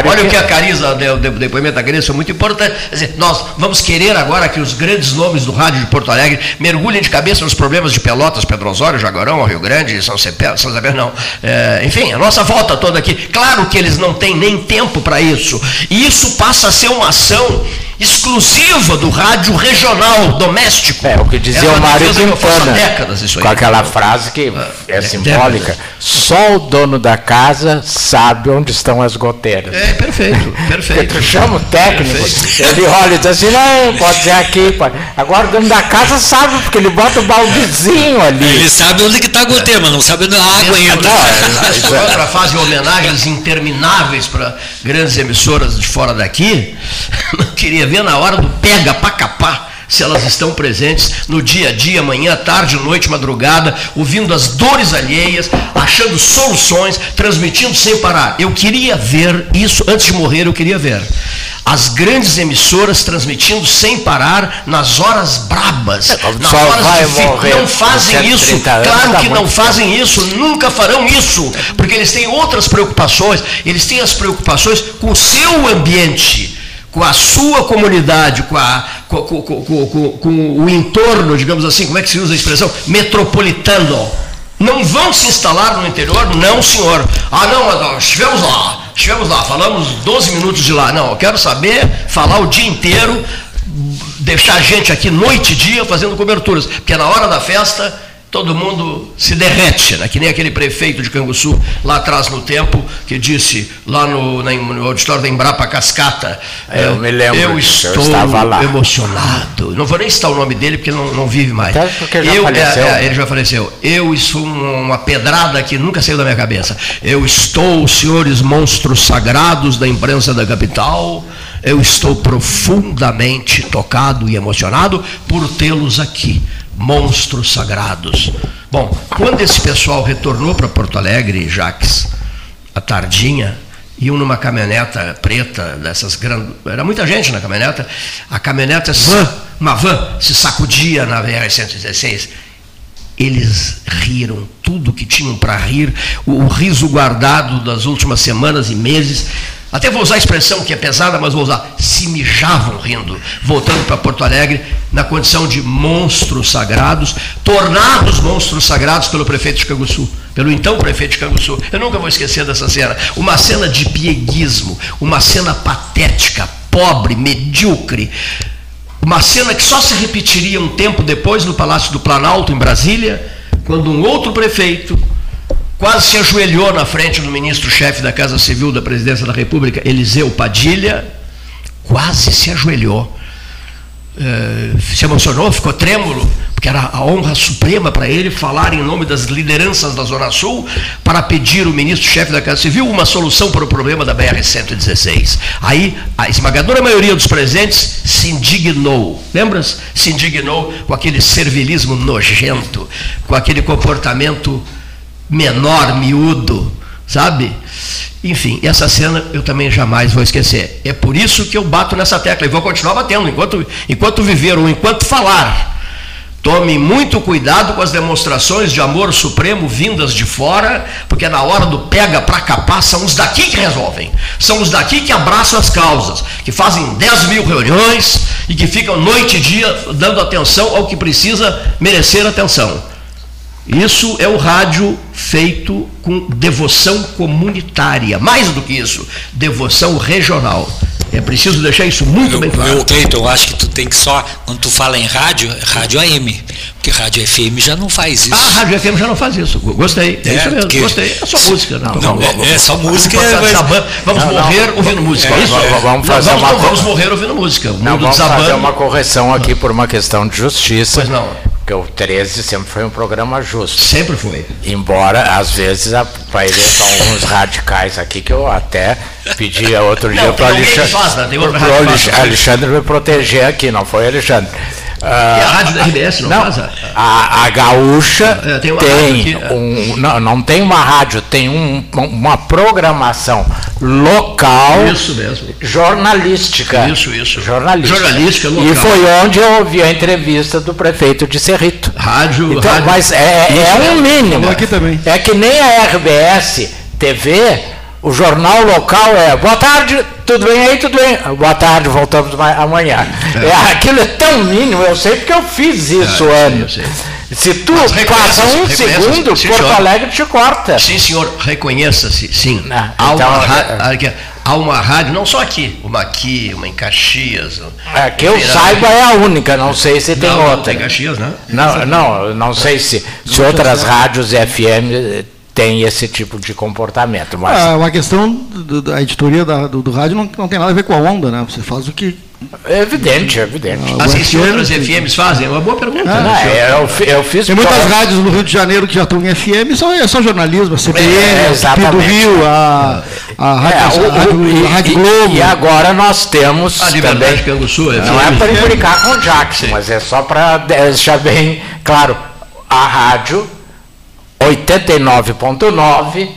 Olha o que a Cariza, o depoimento da Cariza, é muito importante. Dizer, nós vamos querer agora que os grandes nomes do rádio de Porto Alegre mergulhem de cabeça nos problemas de Pelotas, Pedro Osório, Jaguarão, Rio Grande, São Cepé, São não. É, enfim, a nossa volta toda aqui. Claro que eles não têm nem tempo para isso. E isso passa a ser uma ação exclusiva do rádio regional doméstico. É o que dizia o Mário Quintana, décadas isso aí. com aquela frase que ah, é, é simbólica. Décadas. Só o dono da casa sabe onde estão as goteiras. É, perfeito, [LAUGHS] perfeito. Tu chama o técnico, perfeito. ele olha e diz assim, não, pode ser aqui. Pode. Agora o dono da casa sabe, porque ele bota o baldezinho ali. Ele sabe onde que está a goteira, mas não sabe onde a água entra. Não, é, para fazer homenagens intermináveis para grandes emissoras de fora daqui, queria ver na hora do pega para capar se elas estão presentes no dia a dia, manhã, tarde, noite, madrugada, ouvindo as dores alheias, achando soluções, transmitindo sem parar. Eu queria ver isso, antes de morrer, eu queria ver. As grandes emissoras transmitindo sem parar nas horas brabas, é, nas horas difíceis. Não fazem isso, claro tá que não fazem isso, nunca farão isso, porque eles têm outras preocupações, eles têm as preocupações com o seu ambiente com a sua comunidade, com, a, com, com, com, o entorno, digamos assim, como é que se usa a expressão? Metropolitano. Não vão se instalar no interior? Não, senhor. Ah, não, nós estivemos lá, estivemos lá, falamos 12 minutos de lá. Não, eu quero saber, falar o dia inteiro, deixar a gente aqui noite e dia fazendo coberturas, porque na hora da festa todo mundo se derrete, né? que nem aquele prefeito de Canguçu, lá atrás no tempo, que disse, lá no, no auditório da Embrapa Cascata, eu é, me lembro, eu estou eu emocionado. Não vou nem citar o nome dele, porque ele não, não vive mais. porque ele já eu, faleceu. É, é, ele já faleceu. Eu, isso uma pedrada que nunca saiu da minha cabeça. Eu estou, senhores monstros sagrados da imprensa da capital, eu estou profundamente tocado e emocionado por tê-los aqui monstros sagrados. Bom, quando esse pessoal retornou para Porto Alegre, Jaques, à tardinha, iam numa caminhoneta preta, dessas grandes. Era muita gente na caminhoneta. A caminhoneta, van, uma van, se sacudia na VR-116. Eles riram tudo que tinham para rir, o, o riso guardado das últimas semanas e meses até vou usar a expressão que é pesada, mas vou usar. Se mijavam rindo, voltando para Porto Alegre, na condição de monstros sagrados, tornados monstros sagrados pelo prefeito de Canguçu, pelo então prefeito de Canguçu. Eu nunca vou esquecer dessa cena. Uma cena de pieguismo, uma cena patética, pobre, medíocre. Uma cena que só se repetiria um tempo depois no Palácio do Planalto, em Brasília, quando um outro prefeito quase se ajoelhou na frente do ministro-chefe da Casa Civil da Presidência da República, Eliseu Padilha, quase se ajoelhou. Uh, se emocionou, ficou trêmulo, porque era a honra suprema para ele falar em nome das lideranças da Zona Sul para pedir o ministro-chefe da Casa Civil uma solução para o problema da BR-116. Aí a esmagadora maioria dos presentes se indignou, lembras? Se indignou com aquele servilismo nojento, com aquele comportamento menor, miúdo, sabe? Enfim, essa cena eu também jamais vou esquecer. É por isso que eu bato nessa tecla e vou continuar batendo enquanto, enquanto viver ou enquanto falar. Tome muito cuidado com as demonstrações de amor supremo vindas de fora, porque na hora do pega para capar são os daqui que resolvem. São os daqui que abraçam as causas, que fazem 10 mil reuniões e que ficam noite e dia dando atenção ao que precisa merecer atenção. Isso é o rádio feito com devoção comunitária. Mais do que isso, devoção regional. É preciso deixar isso muito eu, bem claro. Eu, Cleiton, eu acho que tu tem que só, quando tu fala em rádio, rádio AM. Porque rádio FM já não faz isso. Ah, rádio FM já não faz isso. Gostei. É, é isso mesmo. Gostei. É só música. Não, não, é, é, só música. Vamos, não, morrer não, ouvindo música. É, isso? Vamos, fazer vamos, uma... vamos morrer ouvindo música. O não, vamos fazer uma correção aqui por uma questão de justiça. Pois não. Porque o 13 sempre foi um programa justo. Sempre foi. Embora, às vezes, para alguns radicais aqui, que eu até pedi outro dia para o Alexandre, faz, né? Alexandre me proteger aqui, não foi Alexandre. Ah, e a rádio da RBS não, não faz? A, a, a Gaúcha é, tem, tem um, não, não tem uma rádio, tem um, uma programação local isso mesmo. jornalística. Isso, isso. Jornalística. Jornalística local. E foi onde eu ouvi a entrevista do prefeito de Cerrito. Rádio. Então, rádio, mas é, é um mínimo. Aqui também. É que nem a RBS TV, o jornal local é boa tarde, tudo bem aí, tudo bem? Boa tarde, voltamos amanhã. É. É, aquilo é tão mínimo, eu sei porque eu fiz isso é, antes. Se tu passa um segundo, sim, Porto senhor. Alegre te corta. Sim, senhor, reconheça-se, sim. Ah, há, então, uma é, há uma rádio, não só aqui, uma aqui, uma em Caxias. É, que eu saiba é a única, não sei se tem não, outra. Não tem Caxias, né? Não, não, não sei se, se outras rádios FM tem esse tipo de comportamento. Mas... Ah, uma questão da editoria da, do, do, rádio não, não tem nada a ver com a onda, né? Você faz o que. É evidente, é evidente. Ah, assim, se outras FMs fazem? É uma boa pergunta. Ah, né? é, eu, eu, fiz tem muitas rádios no Rio de Janeiro que já estão em FM, só, é só jornalismo, a CBN, é, a do Rio, a, a, Rádio, é, o, a, Rádio, a Rádio Globo. E, agora nós temos. A Liberdade Canguçu, é Não é para implicar com o Jackson, mas é só para deixar bem claro. A rádio 89.9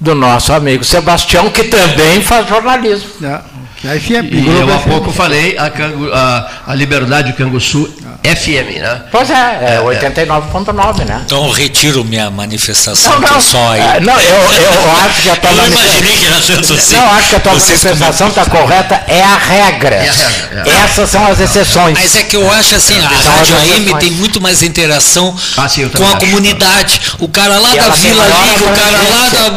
do nosso amigo Sebastião, que também faz jornalismo. É. A FM, e eu há pouco falei a, Cangu, a, a Liberdade Canguçu FM, né? Pois é, é 89.9, né? Então retiro minha manifestação não, não, só aí. É, não, eu, eu acho que a tua tanto assim. Não, acho que a tua manifestação está correta, é a regra. É a regra é. Essas são as exceções. Mas é que eu acho assim, a são Rádio AM tem muito mais interação ah, sim, com a acho. comunidade. O cara lá e da Vila Liga, o cara lá da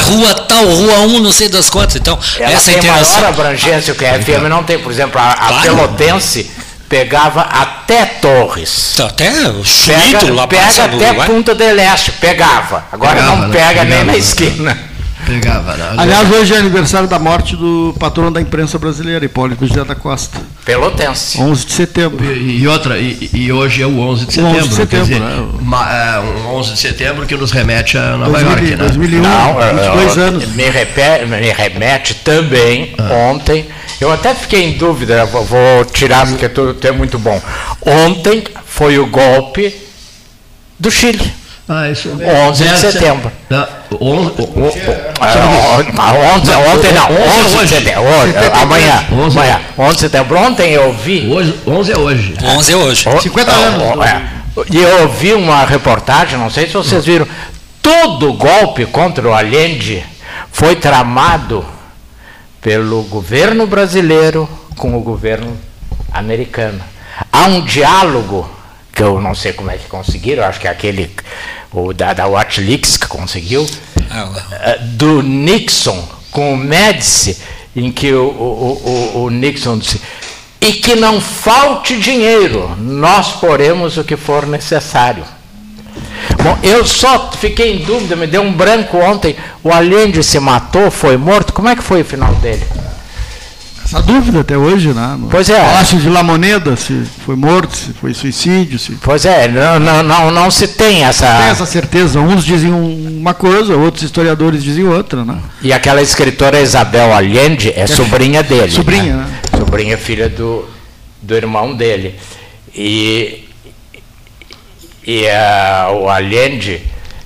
rua tal, rua 1, não sei das quantas. Então, ela essa tem interação. maior abrangência que a FM não tem. Por exemplo, a, a claro. Pelotense pegava até Torres. Tá, até o Chuito lá Pega até Punta del Este, pegava. Agora pegava, não pega pegava, nem na esquina. Pegava, né? Aliás, hoje é aniversário da morte do patrono da imprensa brasileira, Hipólito José da Costa. Pelotense. 11 de setembro. E, e outra, e, e, hoje é o 11 de setembro. 11 de setembro, dizer, né? Uma, é, um 11 de setembro que nos remete a Nova 2000, York, né? 2001, não, 22 eu, anos. Me, repete, me remete também, ah. ontem, eu até fiquei em dúvida, vou, vou tirar porque tudo é muito bom. Ontem foi o golpe do Chile. Ah, isso 11 de setembro. Não, 11, ontem não, 11 de setembro. Amanhã, amanhã, 11 de setembro. Ontem eu vi. Hoje, 11 é hoje. 11 é hoje. 50 anos. É. E eu ouvi uma reportagem, não sei se vocês viram, todo golpe contra o Allende foi tramado pelo governo brasileiro com o governo americano. Há um diálogo que eu não sei como é que conseguiram, acho que é aquele o da, da Watchleaks que conseguiu, ah, do Nixon com o Médici, em que o, o, o, o Nixon disse e que não falte dinheiro, nós poremos o que for necessário. Bom, eu só fiquei em dúvida, me deu um branco ontem. O Allende se matou, foi morto. Como é que foi o final dele? Essa dúvida até hoje, né? No pois é. Palácio de La Moneda, se foi morto, se foi suicídio. Se... Pois é, não, não, não, não se tem essa. Não tem essa certeza. Uns dizem uma coisa, outros historiadores dizem outra, né? E aquela escritora Isabel Allende é, é sobrinha dele. Sobrinha, né? né? Sobrinha filha do, do irmão dele. E, e uh, o Allende,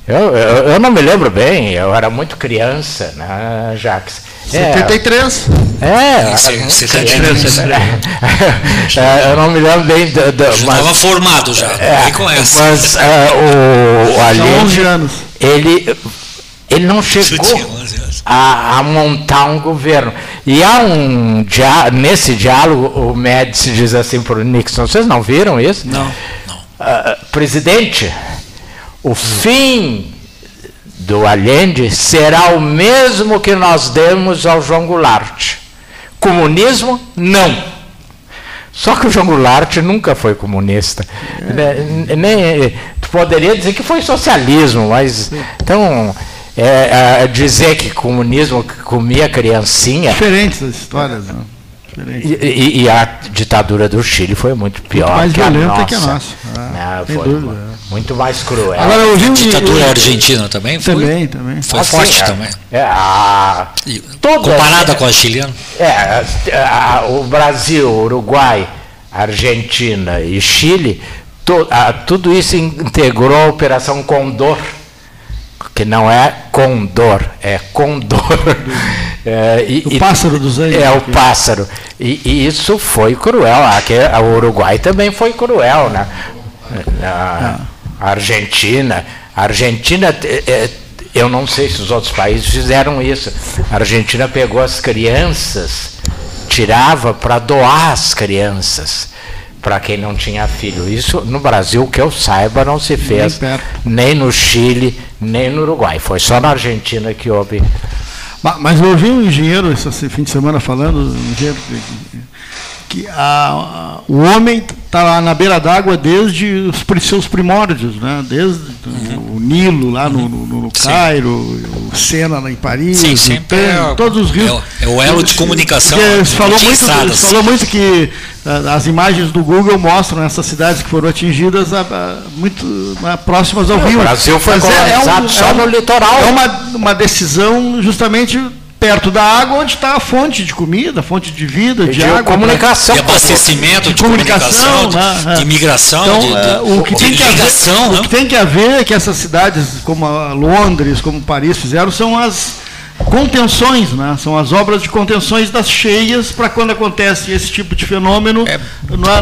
eu, eu, eu, não me lembro bem, eu era muito criança, né, Jacques? 73. É, é 73. [LAUGHS] É, eu não me lembro bem. Do, do, mas, estava formado já, é, Mas é, o, o Allende, 11 anos. Ele, ele não chegou a, a, montar um governo. E há um nesse diálogo, o Médici diz assim para o Nixon: vocês não viram isso? Não. não. Uh, presidente, o fim do Allende será o mesmo que nós demos ao João Goulart. Comunismo, não. Só que o João Goulart nunca foi comunista. É. Nem, poderia dizer que foi socialismo, mas. Então. É, é, dizer que comunismo comia criancinha. Diferentes as histórias, né? E, e, e, a ditadura do Chile foi muito pior muito mais que a nossa. Que a nossa. Ah, foi dúvida, é. muito mais cruel. Agora, eu vi a ditadura argentina também foi? Também, também. Foi assim, forte é, também. É, a, comparada com a chilena? É, a, o Brasil, o Uruguai, Argentina e Chile, to, a, tudo isso integrou a Operação Condor, que não é Condor, é Condor. [LAUGHS] É, e, o pássaro dos anos. É, o pássaro. E, e, isso foi cruel. Aqui, a Uruguai também foi cruel, né? A, Argentina. A Argentina, é, eu não sei se os outros países fizeram isso. A Argentina pegou as crianças, tirava para doar as crianças para quem não tinha filho. Isso no Brasil, que eu saiba, não se fez nem, nem, no Chile, nem no Uruguai. Foi só na Argentina que houve. Mas eu ouvi um engenheiro esse fim de semana falando, um engenheiro que a, o homem está na beira d'água desde os seus primórdios, né? desde uhum. o Nilo lá no, no, no Cairo, o Sena lá em Paris, sim, é, todos os rios. É, o, é elo de comunicação. Você falou muito, falou muito que as imagens do Google mostram essas cidades que foram atingidas a, a, muito a, próximas ao rio. O Brasil foi colonizado é, é um, só é um, no litoral. É uma, uma decisão justamente perto da água onde está a fonte de comida, a fonte de vida, de, de água. Comunicação. De abastecimento, de, de comunicação, de, né? de migração, então, de, é, o que tem ligação. Que haver, O que tem que haver é que essas cidades como Londres, como Paris fizeram, são as contenções, né? são as obras de contenções das cheias para quando acontece esse tipo de fenômeno é,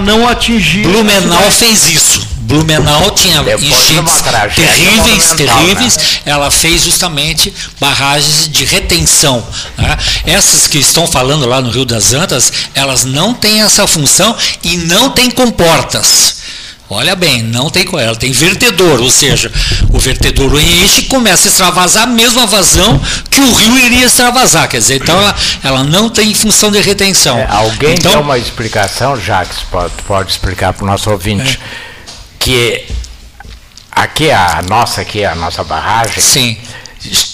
não atingir. Blumenau fez isso. Blumenau tinha Depois enchentes terríveis, terríveis. Né? Ela fez justamente barragens de retenção. Né? Essas que estão falando lá no Rio das Antas, elas não têm essa função e não têm comportas. Olha bem, não tem com ela, tem vertedor, ou seja, o vertedor enche e começa a extravasar a mesma vazão que o rio iria extravasar. Quer dizer, então ela, ela não tem função de retenção. É, alguém então, deu uma explicação, Jacques, pode, pode explicar para o nosso ouvinte, é. Que aqui a nossa, aqui a nossa barragem. Sim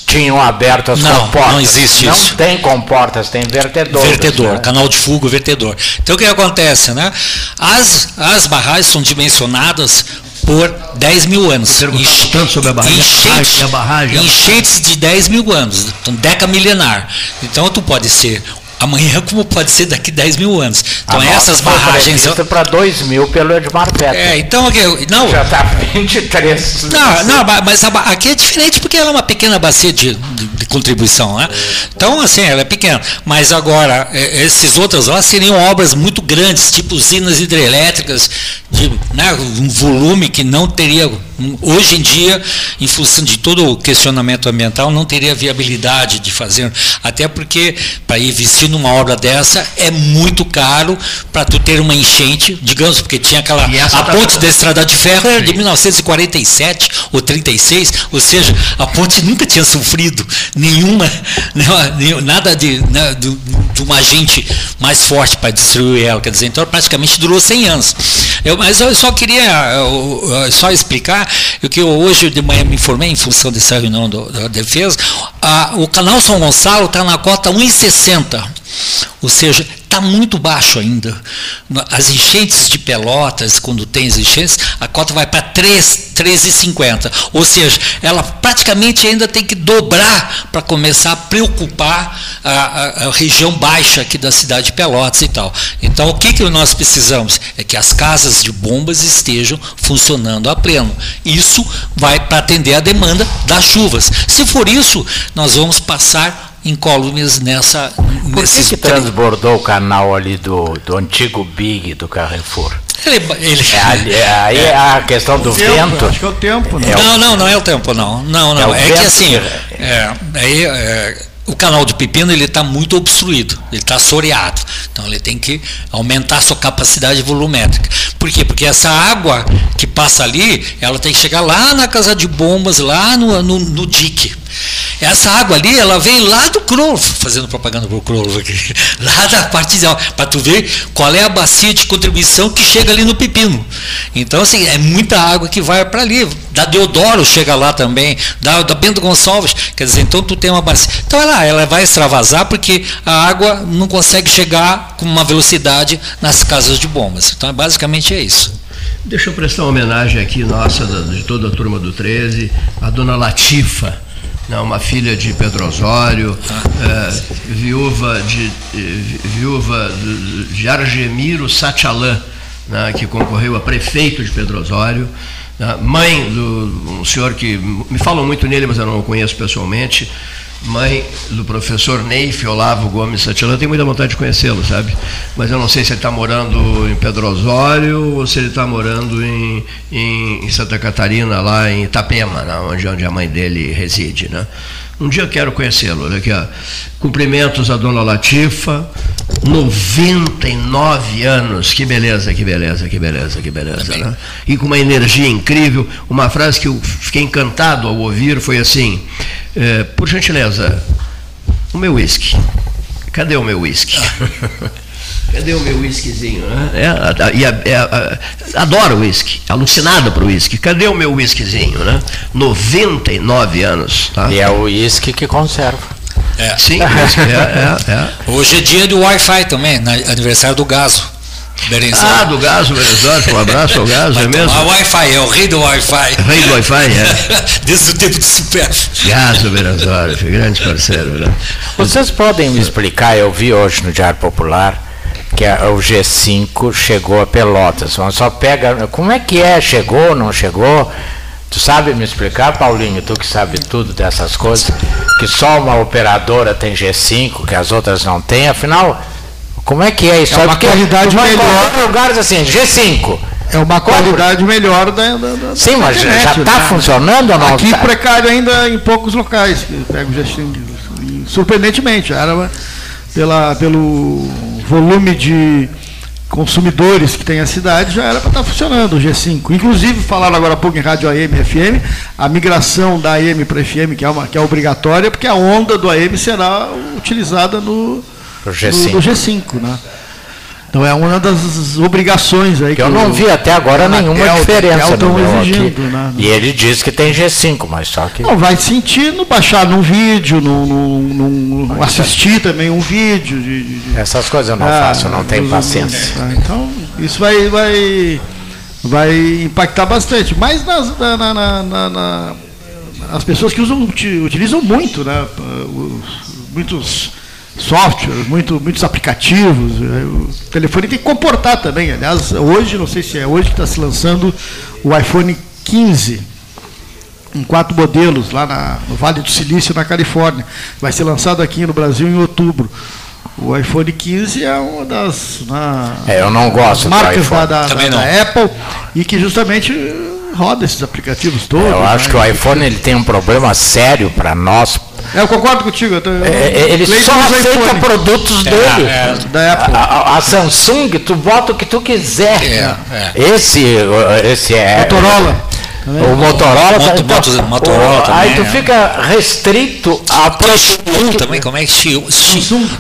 tinham aberto as não, comportas. Não existe não isso. Não tem comportas, tem vertedor. Vertedor, né? canal de fuga, vertedor. Então o que acontece, né? As, as barragens são dimensionadas por 10 mil anos. Enche, tanto sobre a barragem. Enchentes, a barragem, enchentes de 10 mil anos, então deca milenar. Então tu pode ser amanhã como pode ser daqui 10 mil anos. Então a essas barragens. para 2 mil pelo Edmar Petro. É, então não. Já está 23. Não, não, mas a, aqui é diferente porque ela é uma pequena bacia de, de, de contribuição, né? Então, assim, ela é pequena. Mas agora, é, esses outros lá seriam obras muito grandes, tipo usinas hidrelétricas, de né, um volume que não teria hoje em dia, em função de todo o questionamento ambiental, não teria viabilidade de fazer, até porque para investir numa obra dessa é muito caro para tu ter uma enchente, digamos, porque tinha aquela a tá ponte da estrada de ferro era de 1947 ou 36, ou seja, a ponte nunca tinha sofrido nenhuma, [LAUGHS] né, nada de, né, de, de um agente mais forte para destruir ela, quer dizer, então praticamente durou 100 anos. Eu, mas eu só queria eu, eu, só explicar o que eu hoje de manhã me informei em função dessa reunião do, da defesa, a, o canal São Gonçalo está na cota 1,60. Ou seja, está muito baixo ainda. As enchentes de pelotas, quando tem as enchentes, a cota vai para 13,50. Ou seja, ela praticamente ainda tem que dobrar para começar a preocupar a, a, a, região baixa aqui da cidade de Pelotas e tal. Então, o que, que nós precisamos? É que as casas de bombas estejam funcionando a pleno. Isso vai para atender a demanda das chuvas. Se for isso, nós vamos passar incólumes nessa. Por que, que transbordou o canal ali do, do antigo Big do Carrefour? Ele, ele, é, ali, é, aí é, a questão do tempo, vento. Acho que é o tempo, né? não, não, não é o tempo, não. Não, não. É, é que assim, é, aí, é, o canal de pepino ele está muito obstruído, ele está soreado. Então ele tem que aumentar a sua capacidade volumétrica. Por quê? Porque essa água que passa ali, ela tem que chegar lá na casa de bombas, lá no, no, no dique. Essa água ali, ela vem lá do Crolo, fazendo propaganda para o Crolo aqui, [LAUGHS] lá da parte para tu ver qual é a bacia de contribuição que chega ali no Pepino. Então, assim, é muita água que vai para ali. Da Deodoro chega lá também, da, da Bento Gonçalves, quer dizer, então tu tem uma bacia. Então ela, ela vai extravasar porque a água não consegue chegar com uma velocidade nas casas de bombas. Então, basicamente é isso. Deixa eu prestar uma homenagem aqui, nossa, de toda a turma do 13, a dona Latifa não, uma filha de Pedro Osório, é, viúva de, viúva de Argemiro Satchalan, né, que concorreu a prefeito de Pedro Osório, né, mãe do um senhor que me falam muito nele, mas eu não o conheço pessoalmente, mãe do professor Neif Olavo Gomes Satilã, eu tenho muita vontade de conhecê-lo, sabe? Mas eu não sei se ele está morando em Pedro Osório ou se ele está morando em, em, Santa Catarina, lá em Itapema, né? onde, onde a mãe dele reside, né? Um dia quero conhecê-lo. Olha aqui, ó. Cumprimentos à dona Latifa, 99 anos. Que beleza, que beleza, que beleza, que beleza. Né? E com uma energia incrível. Uma frase que eu fiquei encantado ao ouvir foi assim: é, Por gentileza, o meu uísque. Cadê o meu uísque? [LAUGHS] Cadê o meu uísquezinho? Né? É, é, é, adoro uísque, alucinada para o uísque. Cadê o meu uísquezinho? Né? 99 anos. Tá? E é o uísque que conserva. É. Sim, é, é, Hoje é dia do Wi-Fi também, aniversário do Gaso. Ah, do Gaso, Berenzorf, um abraço ao Gaso, é mesmo? O Wi-Fi, é o rei do Wi-Fi. Rei do Wi-Fi, é. [LAUGHS] Desde o tempo de super. Gaso, Berenzorf, grande parceiro. Né? Vocês podem me explicar, eu vi hoje no Diário Popular, que o G5 chegou a Pelotas. Só pega. Como é que é? Chegou, não chegou? Tu sabe me explicar, Paulinho, tu que sabe tudo dessas coisas, que só uma operadora tem G5, que as outras não têm, afinal, como é que é isso? É uma qualidade melhor. lugares assim, G5. É uma qualidade melhor da, da, da Sim, mas internet, já está né? funcionando ou não? Aqui tá? precário ainda em poucos locais. Pego G5, surpreendentemente, era pela, pelo volume de consumidores que tem a cidade, já era para estar tá funcionando o G5. Inclusive, falaram agora há pouco em rádio AM e FM, a migração da AM para FM, que é, uma, que é obrigatória, porque a onda do AM será utilizada no, G5. No, no G5 né? Então é uma das obrigações aí que, que eu não vi até agora nenhuma Anatel, diferença no exigindo, né? E ele diz que tem G5, mas só que não vai sentir no baixar num vídeo, no, assistir também um vídeo. De, de, Essas coisas eu não ah, faço, não tenho paciência. Ah, então isso vai vai vai impactar bastante. Mas nas, na, na, na, na as pessoas que usam utilizam muito, né? Muitos softwares, muito, muitos aplicativos. O telefone tem que comportar também. Aliás, hoje, não sei se é hoje que está se lançando o iPhone 15 em quatro modelos lá na, no Vale do Silício, na Califórnia. Vai ser lançado aqui no Brasil em outubro. O iPhone 15 é uma das na, é, eu não gosto marcas da, da, da, da Apple e que justamente roda esses aplicativos todos. Eu acho né? que o iPhone ele tem um problema sério para nós. É, eu concordo contigo. Eu tô, é, é ele só aceita produtos é, dele. É, da Apple. A, a, Samsung, tu bota o que tu quiser. É, esse, esse é. Motorola. O Motorola, Moto, então, Moto, Motorola o, também, Aí tu é. fica restrito a Xion também, como é que Xion?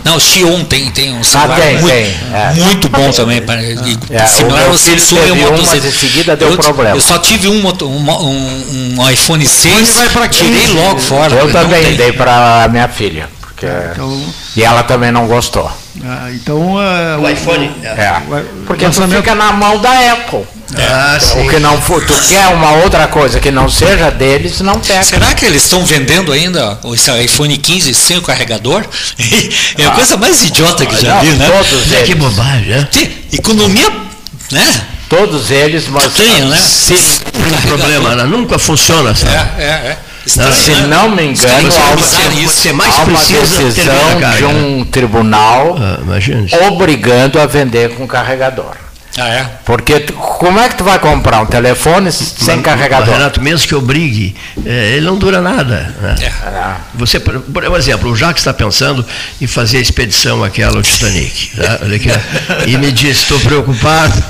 Não, Xion tem, tem um celular ah, tem, muito, tem, é. muito bom também. Para, é, similar ao Samsung e Moto mas em seguida deu eu, problema. Eu só tive um, um, um iPhone 6, tirei logo fora. Eu também dei para minha filha. Porque... É, então... E ela também não gostou. Ah, então, uh, o iPhone. É. Porque tu fica na mão da Apple. Ah, é. o que não for, tu quer uma outra coisa que não seja deles, não pega. Será que eles estão vendendo ainda esse iPhone 15 sem o carregador? [LAUGHS] É a ah, coisa mais idiota que já não, vi, né? Todos é, Que bobagem, né? Economia, né? Todos eles, mas Estranho, né? Sim, um problema, né? nunca funciona, sabe? É, é, é. Estranho, se né? não me engano, há uma, você mais há uma decisão de um tribunal ah, obrigando a vender com carregador. Ah, é? Porque como é que tu vai comprar um telefone sem mas, carregador? Renato, mesmo que obrigue, é, ele não dura nada. Né? É. Você, por exemplo, o Jacques está pensando em fazer a expedição aquela ao Titanic. Tá? e me disse, estou preocupado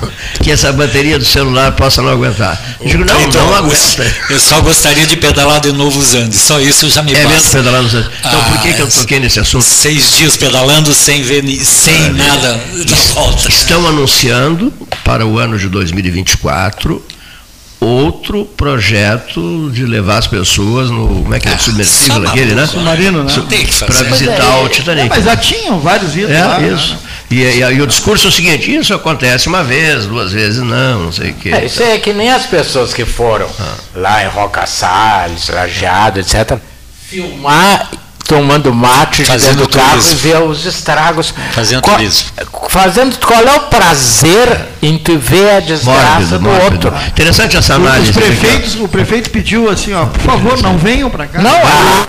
que essa bateria do celular possa não aguentar. Eu digo, não, então, não aguenta. Eu só gostaria de pedalar de novo os Andes, só isso já me é passa. É mesmo pedalar nos Andes. Então, ah, por que, que eu ah, toquei nesse assunto? Seis dias pedalando sem, ver, sem ah, nada na volta. Estão anunciando para o ano de 2024 outro projeto de levar as pessoas no como é que é ah, submersível aquele, né? Submarino, né? Para visitar é, o Titanic. É, mas já tinham vários itens é, lá, isso. Né? E, e, e, o discurso é o seguinte: isso acontece uma vez, duas vezes, não, não sei o quê. É, isso é que nem as pessoas que foram ah. lá em Roca Salles, Lajeado, etc. Filmar tomando mate Fazendo dentro do carro turismo. e ver os estragos. Fazendo qual, turismo. Fazendo, qual é o prazer em tu ver a desgraça Mórbido, do mórbido. outro? Interessante essa Os análise. prefeitos, o prefeito pediu assim, ó, por favor, não venham para cá. Não, a,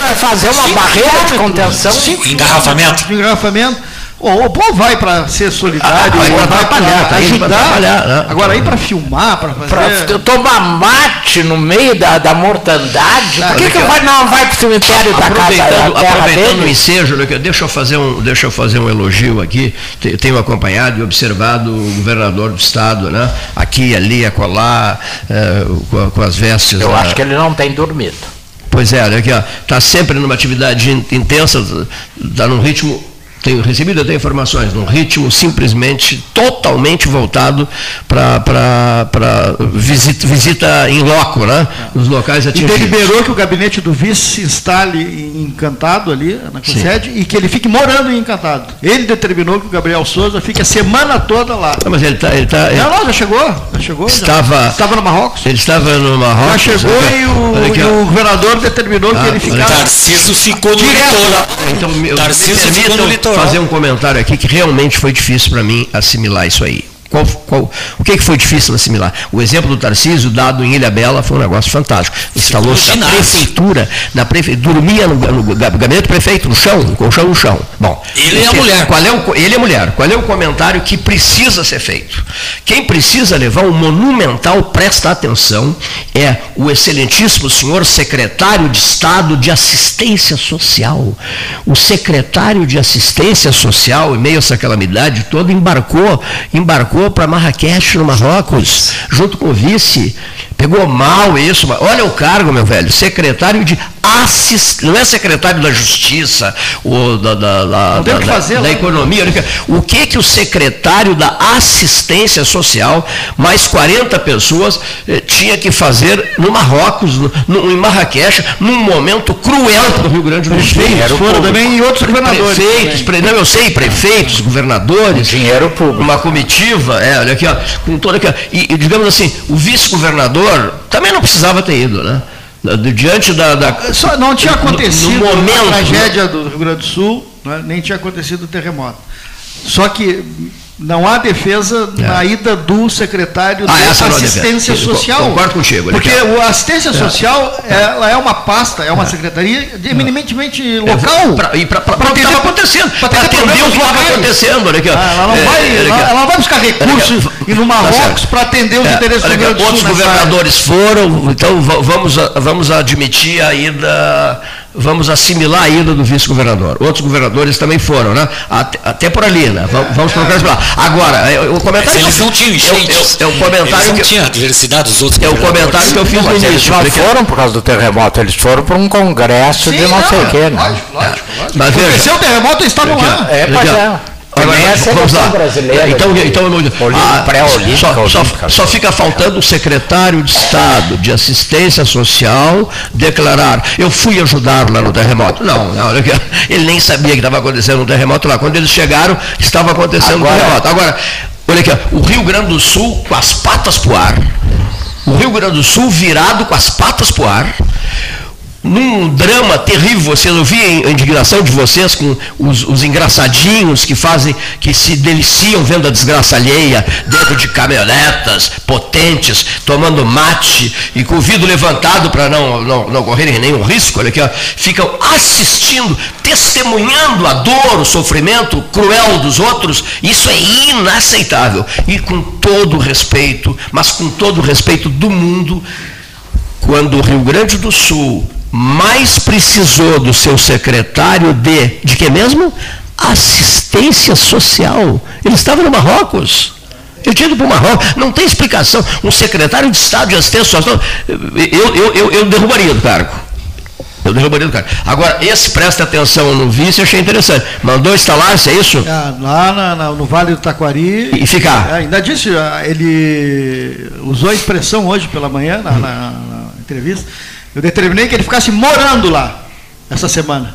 vai fazer uma barreira de contenção. Engarrafamento. engarrafamento. Ou o povo vai para ser solidário, Ah, vai vai para tá ajudar. atrapalhar, né? Agora aí para filmar, para fazer. Pra tomar mate no meio da, da mortandade, por que, que vai, não vai pro cemitério da casa Aproveitando, da terra aproveitando o ensejo, né, deixa eu fazer um, deixa eu fazer um elogio aqui. Te- Tenho acompanhado e observado o governador do estado, né? Aqui, ali, acolá, eh, com, com as vestes. Eu né? acho que ele não tem dormido. Pois é, olha aqui, ó, está sempre numa atividade in- intensa, está num ritmo, tenho recebido até informações, num ritmo simplesmente totalmente voltado para visita, visita em loco, né? Nos locais E atingidos. deliberou que o gabinete do vice se instale em Encantado, ali na sede, e que ele fique morando em Encantado. Ele determinou que o Gabriel Souza fique a semana toda lá. Não, mas ele está. Ele tá, ele Não, não, já chegou, já chegou. já. Estava- estava no Marrocos. ele estava no Marrocos. Já chegou e o, aqui, e o governador determinou que Ah, ele olha ficasse. Tarciso ficou no Direto. litoral. Então, Tarcísio ficou no litoral. Fazer um comentário aqui que realmente foi difícil para mim assimilar isso aí. Qual, qual- o que, que foi difícil assimilar? O exemplo do Tarcísio, dado em Ilha Bela, foi um negócio fantástico. Instalou-se na prefeitura, na prefe... dormia no, no gabinete do prefeito, no chão, com o chão no chão. Bom, Ele que- mulher. Qual é o, ele é mulher. Qual é o comentário que precisa ser feito? Quem precisa levar um monumental, presta atenção, é o excelentíssimo senhor secretário de Estado de Assistência Social. O secretário de Assistência Social, em meio a essa calamidade toda, embarcou, embarcou para Marrakech, no Marrocos, junto com o vice. Pegou mal isso, mas olha o cargo, meu velho, secretário de assistência, não é secretário da Justiça, ou da, da, da, da- fazer da lá. economia. olha aqui, O que que o secretário da assistência social, mais 40 pessoas, eh, tinha que fazer no Marrocos, no, em Marrakech, num momento cruel para o Rio Grande do Sul. Foram também e outros governadores. Prefeitos, pre- não, eu sei, prefeitos, governadores, Dinheiro público. uma comitiva, é, olha aqui, ó, com toda e, e, digamos assim, o vice-governador também não precisava ter ido, né? Diante da, da- Só não tinha no- acontecido no momento, a tragédia do Rio Grande do Sul, né, nem tinha acontecido o terremoto. Só que não há defesa na ida do secretário É. Ah, há assistência social. concordo contigo, Porque o assistência social ela é uma pasta, é uma secretaria de eminentemente local. Pra, e para o que estava acontecendo, para atender o que estava acontecendo. Olha aqui. Ah, ela, não É, vai, ela, ela vai buscar recursos e no Marrocos para atender os É, interesses do Rio Grande do outros nessa área. governadores foram, então va- vamos, a- vamos admitir a ida, vamos assimilar a ida do vice-governador. Outros governadores também foram, né? Até, até por ali, né? Vamos, vamos isso lá. Agora, é, o comentário. Mas eles não tinham é o- enchentes. É, o- é o comentário eles não que. tinham a diversidade dos outros É o comentário que eu fiz Não, no mas eles início. não porque- foram por causa do terremoto, eles foram para um congresso de não sei o quê, né? Lógico, lógico, lógico. Mas veja, Aconteceu o terremoto, eles estavam lá. É, pois é. Agora, Nem a vamos lá. brasileira. Então, então ah, só, só, só fica faltando o secretário de Estado de Assistência Social declarar: eu fui ajudar lá no terremoto. Não, não, [LAUGHS] ele nem sabia que estava acontecendo um terremoto lá. Quando eles chegaram, estava acontecendo um Agora- terremoto. Agora, olha aqui, ó, o Rio Grande do Sul com as patas para o ar. O Rio Grande do Sul virado com as patas para o ar num drama terrível, vocês ouviram a indignação de vocês com os, os engraçadinhos que fazem, que se deliciam vendo a desgraça alheia dentro de caminhonetas potentes, tomando mate e com o vidro levantado para não, não, não correrem nenhum risco, olha aqui, ó, ficam assistindo, testemunhando a dor, o sofrimento cruel dos outros, isso é inaceitável. E com todo o respeito, mas com todo o respeito do mundo, quando o Rio Grande do Sul mais precisou do seu secretário de, de que mesmo? Assistência social. Ele estava no Marrocos. Ele tinha ido para o Marrocos. Não tem explicação. Um secretário de Estado de Assistência Social, eu, eu, eu, eu derrubaria do cargo. Eu derrubaria do cargo. Agora, esse presta atenção no vice, eu achei interessante. Mandou instalar-se, é isso? Ah, Lá na- na- no Vale do Taquari. E ficar. É, ainda disse, ah, ele usou a expressão hoje pela manhã, na- na entrevista. Eu determinei que ele ficasse morando lá essa semana.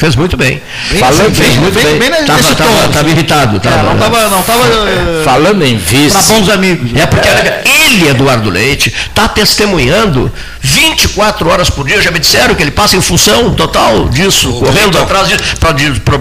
Fez muito bem. Falando fez bem, muito bem- bem. bem Tava, tava, assim. tava irritado. É, Tava, não estava não tava, eh, Falando em vice. para bons amigos. É porque olha, ele, Eduardo Leite, está testemunhando 24 horas por dia. Já me disseram que ele passa em função total disso, correndo atrás disso, pra- de- pro-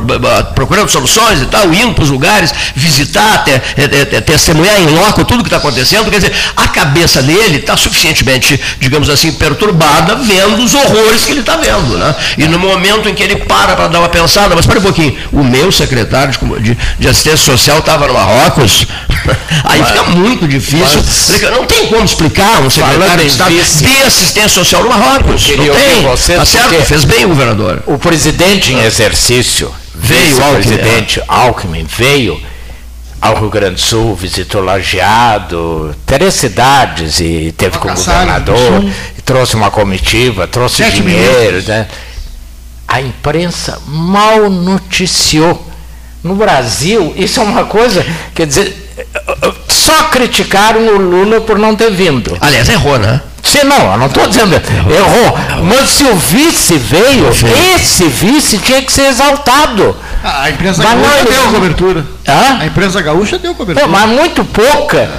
procurando soluções e tal, indo para os lugares, visitar, te- eh, eh, testemunhar em loco tudo que está acontecendo. Quer dizer, a cabeça dele está suficientemente, digamos assim, perturbada, vendo os horrores que ele está vendo. Né? E no momento em que ele para para dar uma pensada, mas espera um pouquinho, o meu secretário de, de- de assistência social estava no Marrocos, [LAUGHS] aí fica muito difícil. Não tem como explicar um secretário de Estado de assistência social no Marrocos. Eu Não tem. você, Tá certo? Fez bem o governador. O presidente em exercício, Veio o presidente Alckmin veio ao Rio Grande do Sul, visitou Lajeado, três cidades e teve com o Alcaçara, do governador, e trouxe uma comitiva, trouxe Sete dinheiro. Né? A imprensa mal noticiou. No Brasil, isso é uma coisa, quer dizer, só criticaram o Lula por não ter vindo. Aliás, errou, né? Sim, não, eu não estou dizendo, errou. Mas se o vice veio, esse vice tinha que ser exaltado. A imprensa Mas não, gaúcha ele- deu cobertura. Hã? A imprensa gaúcha deu cobertura. Pô, mas muito pouca.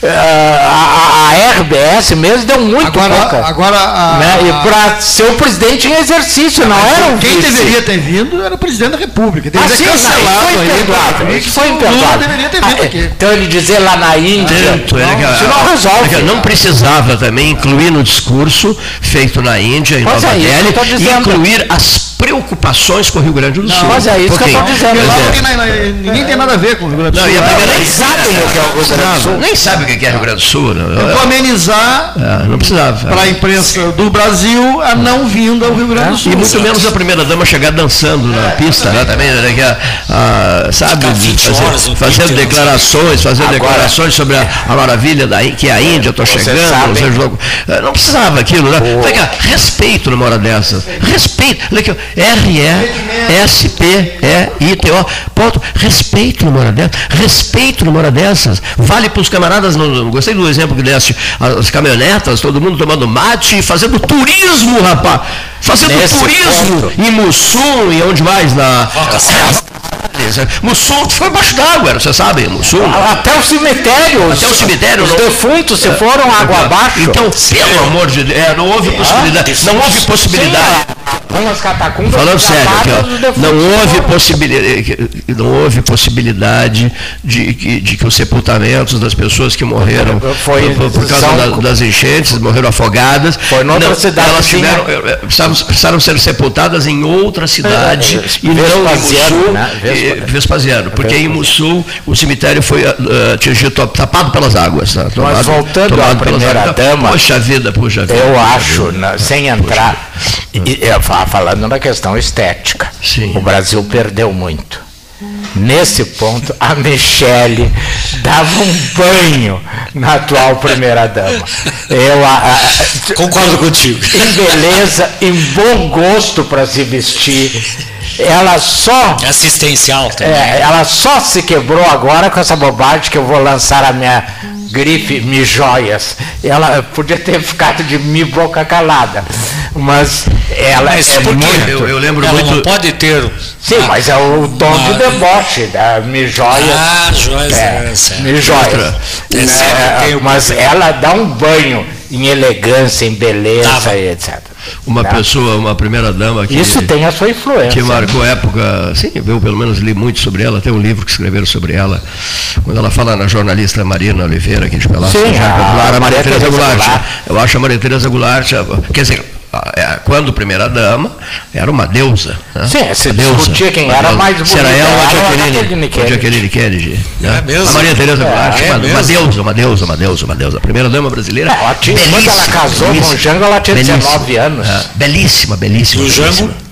Eh, a, a- RBS mesmo deu muito agora, pouca. agora a, né? E para ser o presidente em exercício, não era um quem vice. deveria ter vindo era o presidente da República. Ah, sim, ter não, cancelado isso foi aí, pra- Isso foi o Lula imperdoável. deveria ter vindo Ah, aqui. Então ele dizer lá na Índia. Tanto, é não, que não resolve. é que não precisava também incluir no discurso feito na Índia, em Pois Nova é, Delhi, incluir as preocupações com o Rio Grande do Sul. mas é isso que eu Porque- dizendo. Porque Pois não é. ninguém tem nada a ver com o Rio Grande do Não, Sul. e a É, primeira- Nem sabem o que é o Rio Grande do Sul. Nem sabe o que é Rio Grande do Sul. Não, Para amenizar É, não precisava. para a imprensa do Brasil a não vinda ao Rio Grande do Sul. E muito menos a primeira dama chegar dançando na pista, né? Também, né? Que, a- a- sabe, Ficar 20 horas fazer, fazendo declarações, fazendo declarações sobre a, a maravilha da, que é a Índia, eu estou chegando, sabe- não, seja não precisava aquilo, né? Respeito numa hora dessas. Respeito. R-E-S-P-E-I-T-O. Ponto. Respeito numa hora dessas. Respeito numa hora dessas. Vale para os camaradas, no, gostei do exemplo que deste, as caminhonetas, todo mundo tomando mate e fazendo turismo, rapaz. Fazendo Nesse turismo ponto. em Mussum e onde mais? Na. Mussum foi embaixo d'água, você sabe, Mussum. Até o cemitério. Até o cemitério, Os não- defuntos se foram água abaixo. Então, pelo amor de Deus, é, não houve possibilidade. Não houve possibilidade. Umas catacumbas Falando sério, aqui, ó, não houve possibilidade, não houve possibilidade de que, de que os sepultamentos das pessoas que morreram Foi- por, por causa são- da- das enchentes, morreram afogadas. Foi noutra cidade, Elas sim, tiveram, eh, eh, precisavam, precisaram ser sepultadas em outra cidade É, e não em Mussul, né? Eh, Vespasiano. Vespasiano, porque em Mussul o cemitério foi ah, ah, atingido, tapado pelas águas. tá? Tomado- voltando tomado à primeira dama, Poxa vida, puxa vida. Eu acho, vida. na- sem entrar, e- e- fa- falando na questão estética, Sim. o Brasil perdeu muito. Nesse ponto, a Michele dava um banho na atual primeira-dama. Eu, a- a- Concordo contigo. em beleza, em bom gosto para se vestir. Ela só Assistencial também. é, ela só se quebrou agora com essa bobagem que eu vou lançar a minha grife Mi Joias. Ela podia ter ficado de mi boca calada, mas ela Mas é muito. Eu, eu lembro Ela muito. não pode ter. Sim, mas é o tom de deboche da Mi Joias. Ah, joias, É, é, certo. Mi Joias. É, Né, o- mas ela dá um banho em elegância, em beleza Dava. e etc. Uma Tá? pessoa, uma primeira dama que, Isso tem a sua influência. que marcou época, sim, eu pelo menos li muito sobre ela, tem um livro que escreveram sobre ela, quando ela fala na jornalista Marina Oliveira, aqui de Pelotas, Sim, já a a Maria Maria Tereza Goulart. Eu acho a Maria Tereza Goulart, quer dizer, a- quando primeira dama, era uma deusa. né? Sim, se discutia quem era mais Se era bonita, ela ou ela a Kennedy. Né? É mesmo? A Maria Tereza Goulart, É, uma, é uma deusa, uma deusa, uma deusa, uma deusa. A primeira dama brasileira. Ela tinha- quando ela belíssima, casou com o belíssima, Jango, ela tinha belíssima. 19 anos. É, belíssima, belíssima. E o Jango? belíssima.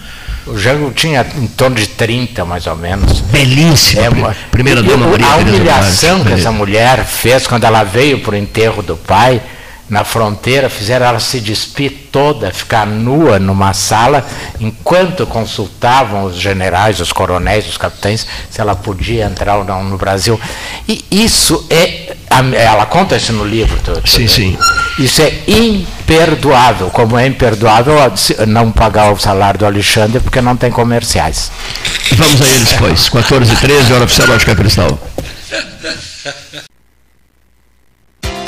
O Jango tinha em torno de 30, mais ou menos. Belíssima. É, uma- primeira e dama Maria A Tereza humilhação que essa mulher fez quando ela veio para o enterro do pai, na fronteira, fizeram ela se despir toda, ficar nua numa sala, enquanto consultavam os generais, os coronéis, os capitães, se ela podia entrar ou não no Brasil. E isso é. Ela conta isso no livro. Tu, sim, sim. Isso é imperdoável, como é imperdoável não pagar o salário do Alexandre porque não tem comerciais. Vamos a eles, pois. 14 e 13, hora oficial Lógica Cristal.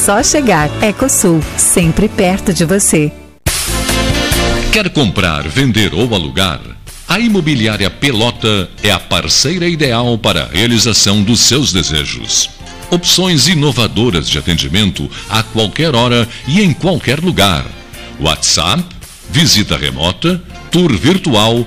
só chegar. Ecosul, sempre perto de você. Quer comprar, vender ou alugar? A Imobiliária Pelota é a parceira ideal para a realização dos seus desejos. Opções inovadoras de atendimento a qualquer hora e em qualquer lugar. WhatsApp, visita remota, tour virtual,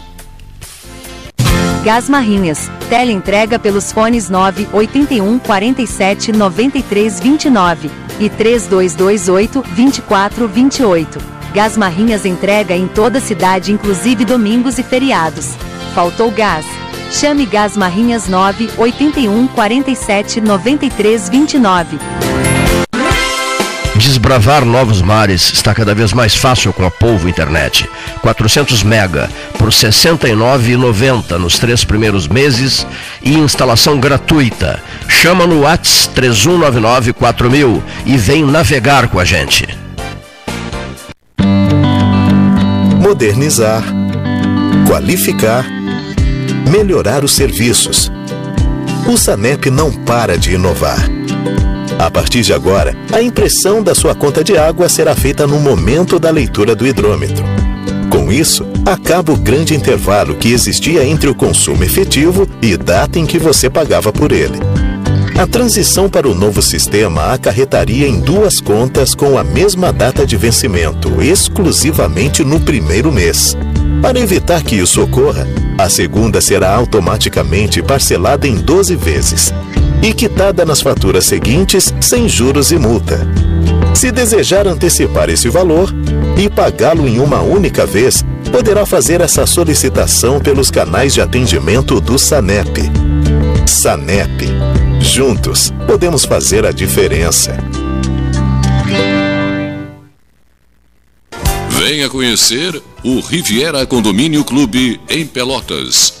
Gás Marrinhas. Teleentrega pelos fones 9 81 47 93 29 e 3228 24 28. Gás Marrinhas entrega em toda a cidade, inclusive domingos e feriados. Faltou gás? Chame Gás Marrinhas 9 81 47 93 29. Desbravar novos mares está cada vez mais fácil com a Polvo Internet. 400 mega por R$ 69,90 nos três primeiros meses e instalação gratuita. Chama no Whats 31994000 e vem navegar com a gente. Modernizar, qualificar, melhorar os serviços. O Sanep não para de inovar a partir de agora, a impressão da sua conta de água será feita no momento da leitura do hidrômetro. Com isso, acaba o grande intervalo que existia entre o consumo efetivo e data em que você pagava por ele. A transição para o novo sistema acarretaria em duas contas com a mesma data de vencimento, exclusivamente no primeiro mês. Para evitar que isso ocorra, a segunda será automaticamente parcelada em 12 vezes, e quitada nas faturas seguintes sem juros e multa. Se desejar antecipar esse valor e pagá-lo em uma única vez, poderá fazer essa solicitação pelos canais de atendimento do SANEP. SANEP. Juntos, podemos fazer a diferença. Venha conhecer o Riviera Condomínio Clube em Pelotas.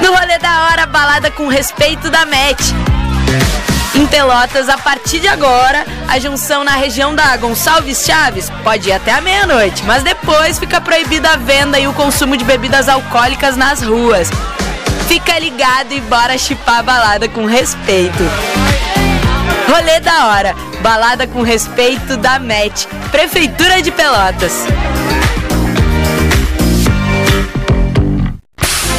No rolê da hora, balada com respeito da MET. Em Pelotas, a partir de agora, a junção na região da Gonçalves Chaves pode ir até a meia-noite, mas depois fica proibida a venda e o consumo de bebidas alcoólicas nas ruas. Fica ligado e bora chipar a balada com respeito. Rolê da hora, balada com respeito da MET, Prefeitura de Pelotas.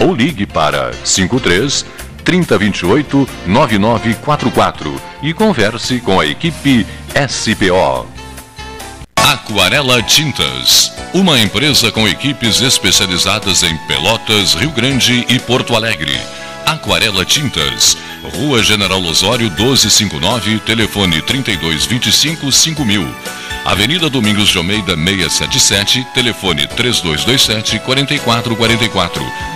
ou ligue para 53 3028 9944 e converse com a equipe SPO. Aquarela Tintas, uma empresa com equipes especializadas em Pelotas, Rio Grande e Porto Alegre. Aquarela Tintas, Rua General Osório 1259, telefone 3225 5000. Avenida Domingos de Almeida 677, telefone 3227 4444.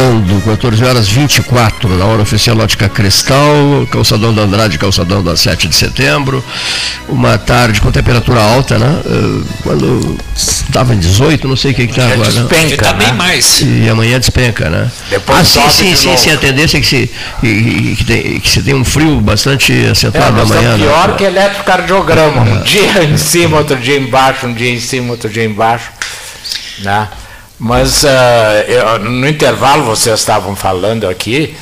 Voltando, 14 horas 24, na hora oficial Ótica Cristal, calçadão da Andrade, calçadão da 7 de setembro. Uma tarde com temperatura alta, né? Eh, Quando estava em 18, não sei o que está agora. né? despenca, Tá bem né? mais. E amanhã despenca, né? Depois ah, sim, sim, de sim, novo. sim, a tendência é que se, que, que tem, que se tem um frio bastante É, acentuado nós amanhã. estamos né? pior que eletrocardiograma. Um dia em cima, outro dia embaixo, um dia em cima, outro dia embaixo. Né? Mas ah, eu- no intervalo vocês estavam falando aqui,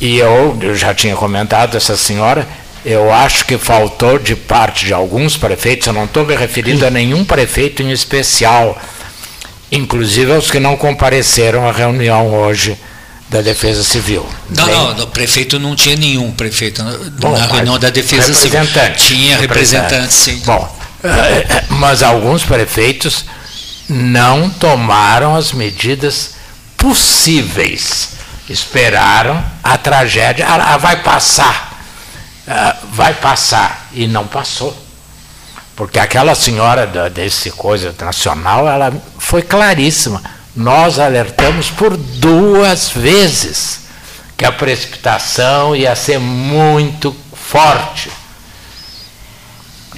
e eu, eu já tinha comentado essa senhora, eu acho que faltou de parte de alguns prefeitos, eu não estou me referindo a nenhum prefeito em especial, inclusive aos que não compareceram à reunião hoje da Defesa Civil. Não, não, o prefeito não tinha nenhum prefeito na, Bom, na reunião da Defesa Civil. Tinha representante, sim. Bom, [LAUGHS] mas alguns prefeitos não tomaram as medidas possíveis. Esperaram a tragédia, ah, ah, vai passar, ah, vai passar, e não passou. Porque aquela senhora da, desse coisa nacional, ela foi claríssima. Nós alertamos por duas vezes que a precipitação ia ser muito forte.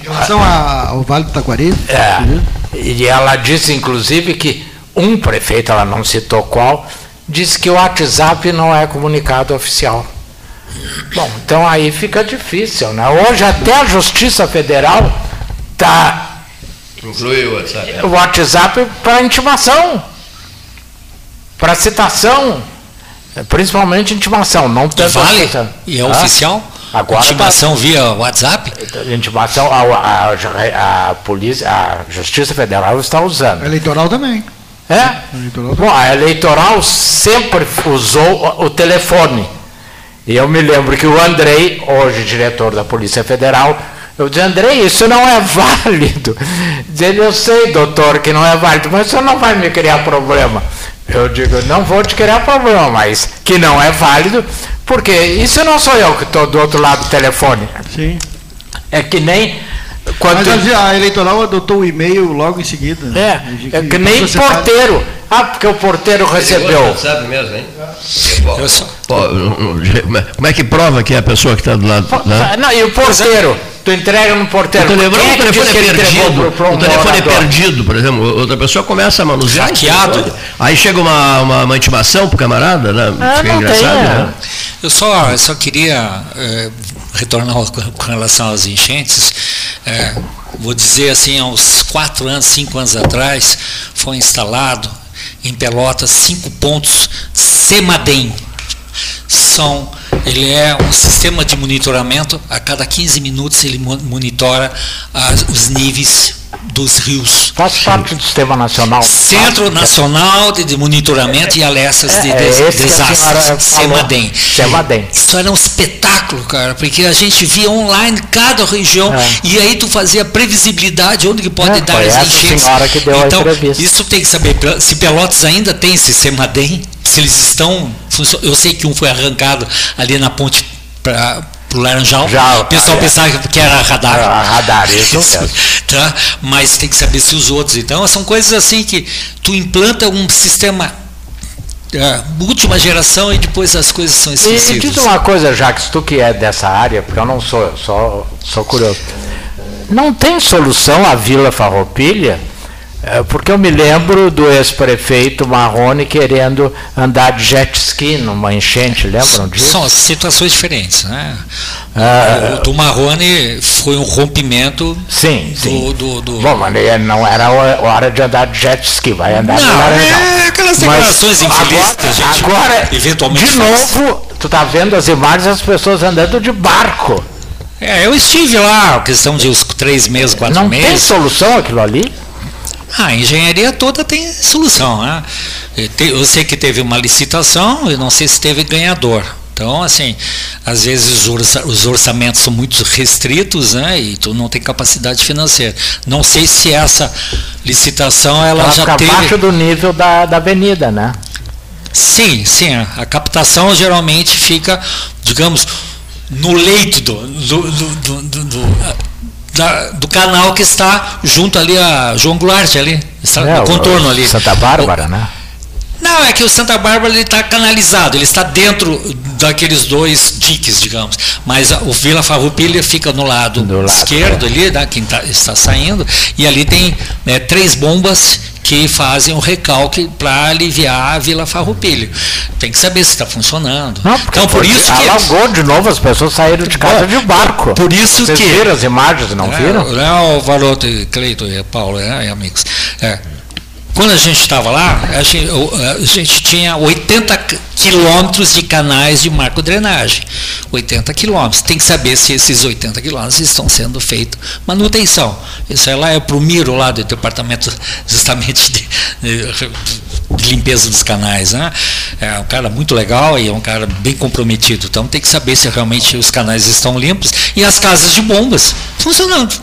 Em relação a- ao Vale do Taquari, É, e ela disse, inclusive, que um prefeito, ela não citou qual, disse que o WhatsApp não é comunicado oficial. Bom, então aí fica difícil, né? Hoje até a Justiça Federal está Inclui o WhatsApp. o WhatsApp para intimação, para citação, principalmente intimação, não tanto Vale? E é Hã? oficial? Agora tá- Intimação via WhatsApp? Intimação, a, a, a, polícia, a Justiça Federal está usando. eleitoral também. É? Bom, a eleitoral sempre usou o o telefone. E eu me lembro que o Andrei, hoje diretor da Polícia Federal, eu disse, Andrei, isso não é [LAUGHS] válido. Diz ele, eu sei, doutor, que não é válido, mas você não vai me criar problema. Eu digo, não vou te criar problema, mas que não é válido, porque isso não sou eu que estou do outro lado do telefone. Sim. É que nem quando Mas a, eleitoral adotou o e-mail logo em seguida. É, é que nem porteiro. Ah, porque o porteiro recebeu. Mesmo, hein? Pô, como é- como é que prova que é a pessoa que está do lado? Né? Não, e o porteiro? Tu entrega no porteiro. O telefone, Quem é o telefone é perdido. pro- pro o telefone é perdido, por exemplo. Outra pessoa começa a manusear. Hackeado. telefone. Aí chega uma, uma, uma intimação pro camarada, né? Ah, Fica não engraçado, tem, é. né? Eu só, eu só queria eh, retornar com relação às enchentes. Eh, vou dizer assim, há uns quatro anos, cinco anos atrás, foi instalado em Pelotas cinco pontos CEMADEM. São, ele é um sistema de monitoramento, a cada 15 minutos ele mo- monitora as- os níveis dos rios. Faz parte do sistema nacional. Centro Nacional de, Monitoramento e Alertas de É, des- senhora Desastres, falou. CEMADEM. CEMADEM. Isso era um espetáculo, cara, porque a gente via online cada região É. e aí tu fazia previsibilidade onde que pode É, dar as enchentes. então, isso tem que saber se Pelotas ainda tem esse CEMADEM, se eles estão, eu sei que um foi arrancado ali na ponte para o Laranjal. Já, o pessoal é. pensava que era radar. Era radar, isso mesmo. [LAUGHS] tá? Mas tem que saber se os outros. Então, são coisas assim que tu implanta um sistema é, última geração e depois as coisas são E, e esquecidas. diz uma coisa, Jacques, tu que é dessa área, porque eu não sou, só sou curioso. Não tem solução a Vila Farroupilha? É, Porque eu me lembro do ex-prefeito Marrone querendo andar de jet ski numa enchente, lembram disso? São situações diferentes, né? Ah, o do Marrone foi um rompimento Sim, do, sim. do, do- Bom, mas não era hora de andar de jet ski, vai andar Não, no Laranjal. é aquelas declarações infelizes agora, que a gente agora, eventualmente de faz. novo, tu tá vendo as imagens das pessoas andando de barco. É, eu estive lá, questão de uns três meses, quatro Não meses. tem solução aquilo ali? Ah, a engenharia toda tem solução. Né? Eu sei que teve uma licitação, eu não sei se teve ganhador. Então, assim, às vezes os orçamentos são muito restritos, né? E tu não tem capacidade financeira. Não sei se essa licitação ela, ela já fica teve. abaixo do nível da, da avenida, né? Sim, sim. A captação geralmente fica, digamos, no leito do, do, do, do, do da, do canal que está junto ali a João Goulart ali, está é, no contorno ali. Santa Bárbara, o, né? Não, é que o Santa Bárbara está canalizado, ele está dentro daqueles dois diques, digamos. Mas o Vila Farroupilha fica no lado, lado esquerdo é. ali, né, quem tá, está saindo, e ali tem né, três bombas que fazem o recalque para aliviar a Vila Farroupilha. Tem que saber se está funcionando. Não, então por isso que alagou de novo, as pessoas saíram de casa de barco. Por isso Vocês que viram as imagens, não é, viram? Não, Varoto, Cleiton e Paulo, é, amigos. É, quando a gente estava lá, a gente, a gente, tinha 80 quilômetros de canais de marco-drenagem. 80 quilômetros. Tem que saber se esses 80 quilômetros estão sendo feitos manutenção. Isso é lá é para o Miro, lá do departamento justamente de, de, de, limpeza dos canais. Né? É um cara muito legal e é um cara bem comprometido. Então tem que saber se realmente os canais estão limpos e as casas de bombas funcionando.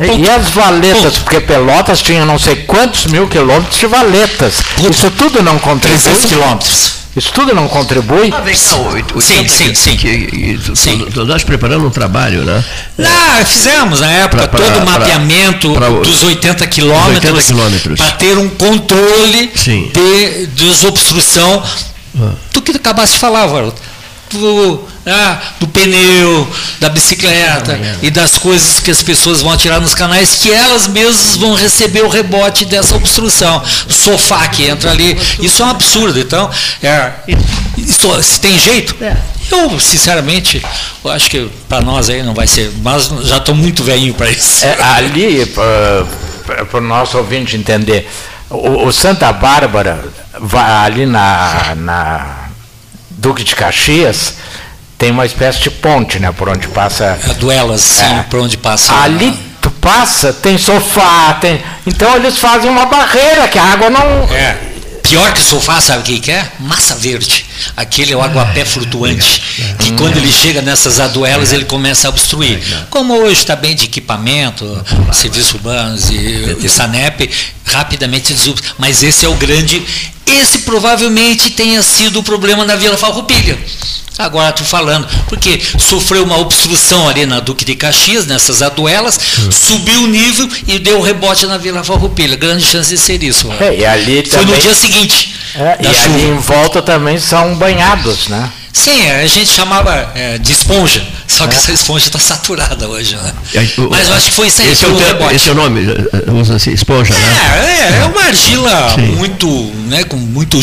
E as valetas, porque Pelotas tinha não sei quantos mil quilômetros de valetas. Isso tudo não contribui. 300 quilômetros. Isso tudo não contribui? Ah, vem cá, o, o sim, sim, sim. Que, que, sim. Nós preparando um trabalho, né? Não, fizemos na época pra, pra, todo o mapeamento pra, dos 80 quilômetros para ter um controle sim. de desobstrução ah. do que acabaste de falar, Varoto do, ah, do pneu, da bicicleta e das coisas que as pessoas vão atirar nos canais, que elas mesmas vão receber o rebote dessa obstrução. O sofá que entra ali. Isso é um absurdo. Então, é, isso, se tem jeito, é. eu, sinceramente, eu acho que para nós aí não vai ser, mas já estou muito velhinho para isso. É, ali, para o nosso ouvinte entender, o, o Santa Bárbara, ali na, na Duque de Caxias tem uma espécie de ponte, né, por onde passa. A duelas, sim, é. por onde passa. Ali tu passa, tem sofá, tem. Então eles fazem uma barreira que a água não. É. Pior que sofá, sabe o que, é? Massa verde. Aquele é o aguapé flutuante, que quando ele chega nessas aduelas ele começa a obstruir. Como hoje está bem de equipamento, serviços urbanos e o SANEP, rapidamente desobstrui. Mas esse é o grande. Esse provavelmente tenha sido o problema da Vila Farroupilha. Agora estou falando, porque sofreu uma obstrução ali na Duque de Caxias, nessas aduelas, hum. subiu o nível e deu rebote na Vila Farroupilha. Grande chance de ser isso. É, e ali Foi também, no dia seguinte. É, e chuva. ali em volta também são banhados, né? Sim, a gente chamava é, de esponja, só que é. essa esponja está saturada hoje, né? Mas eu acho que foi isso aí esse, é o, esse é o nome, usa assim, esponja, é, né? É, é uma argila Sim. muito, né, com muito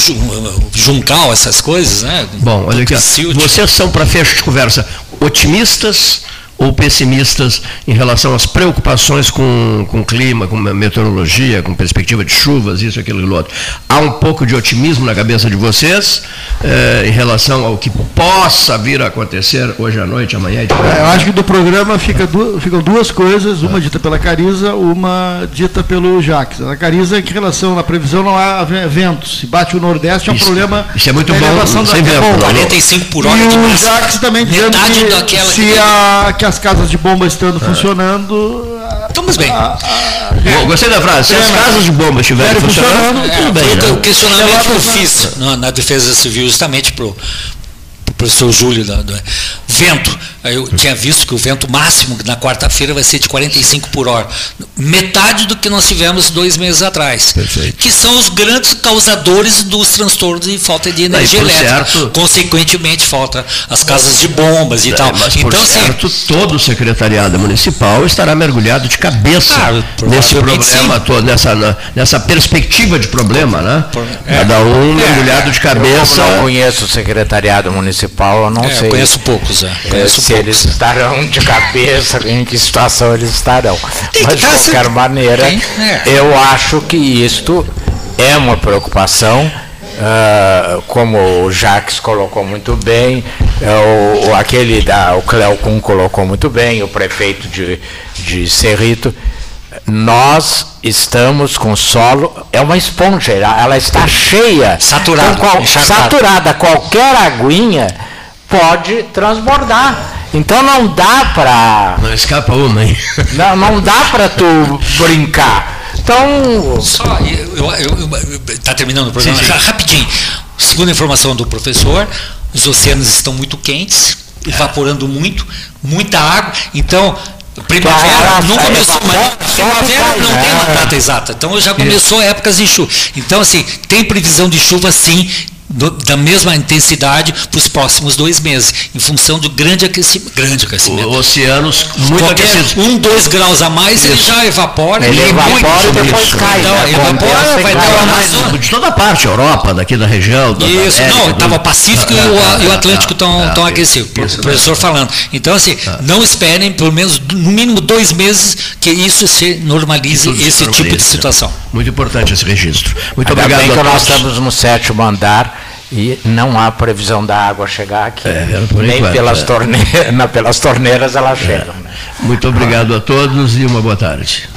juncal, essas coisas, né? Bom, olha aqui, vocês são, para fecho de conversa, otimistas ou pessimistas em relação às preocupações com, com clima, com meteorologia, com perspectiva de chuvas, isso, aquilo e outro. Há um pouco de otimismo na cabeça de vocês eh, em relação ao que possa vir a acontecer hoje à noite, amanhã e é, Eu acho que do programa fica duas, ficam duas coisas, uma dita pela Cariza, uma dita pelo Jacques. A Cariza, em relação à previsão, não há ventos. Se bate o Nordeste, é um isso, problema. Isso é muito bom, sem vento. 45 por hora e o Jacques também dizendo que daquela se que... a, que as casas de bomba estando funcionando. Estamos bem. A, a, gostei da frase. Se as casas de bomba estiverem funcionando, funcionando, tudo bem. Né? O questionamento que eu fiz na, na Defesa Civil, justamente para o professor Júlio da, da, vento. Eu tinha visto que o vento máximo na quarta-feira vai ser de 45 por hora. Metade do que nós tivemos dois meses atrás. Perfeito. Que são os grandes causadores dos transtornos de falta de energia elétrica. Certo, Consequentemente, falta as casas de bombas e é, tal. Mas, então, por assim, certo, todo o secretariado municipal estará mergulhado de cabeça ah, nesse problema todo, nessa, nessa perspectiva de problema, né? É, Cada um é, mergulhado de cabeça. Eu não conheço o secretariado municipal, eu não é, sei. Conheço poucos, é. Conheço se eles estarão de cabeça, em que situação eles estarão. Mas de qualquer maneira, é. eu acho que isto é uma preocupação Uh, como o Jacques colocou muito bem, uh, o, aquele da, o Cleocum colocou muito bem, o prefeito de, de Cerrito, nós estamos com solo, é uma esponja, ela está cheia, saturada, qual, saturada, qualquer aguinha pode transbordar. Então não dá para. Não escapa uma, hein? [LAUGHS] Não, não dá para tu brincar. Então. Só, eu, está terminando o programa. Sim, sim. Rapidinho. Segundo a informação do professor, os oceanos estão muito quentes, evaporando muito, muita água. Então, Primavera não começou, mas primavera não tem uma data exata. Então já começou épocas de chuva. Então, assim, tem previsão de chuva sim, do, da mesma intensidade para os próximos dois meses, em função do grande aquecimento. Grande aquecimento. oceanos muito Qualquer aquecidos. Um, dois graus a mais, isso. ele já evapora. Ele evapora e depois cai. Então, né? evapora, vai dar uma De toda parte, Europa, daqui da região. Isso, América, não, estava Pacífico ah, e, o, ah, e, o, Atlântico estão ah, ah, aquecidos. O professor falando. Então, assim, ah. não esperem, pelo menos, no mínimo dois meses, que isso se normalize, esse tipo de situação. Muito importante esse registro. Muito Ainda obrigado. Bem que nós estamos no sétimo andar e não há previsão da água chegar aqui. É, Nem enquanto, pelas, é. torneiras, [LAUGHS] pelas torneiras ela chega. É. Muito obrigado a todos e uma boa tarde.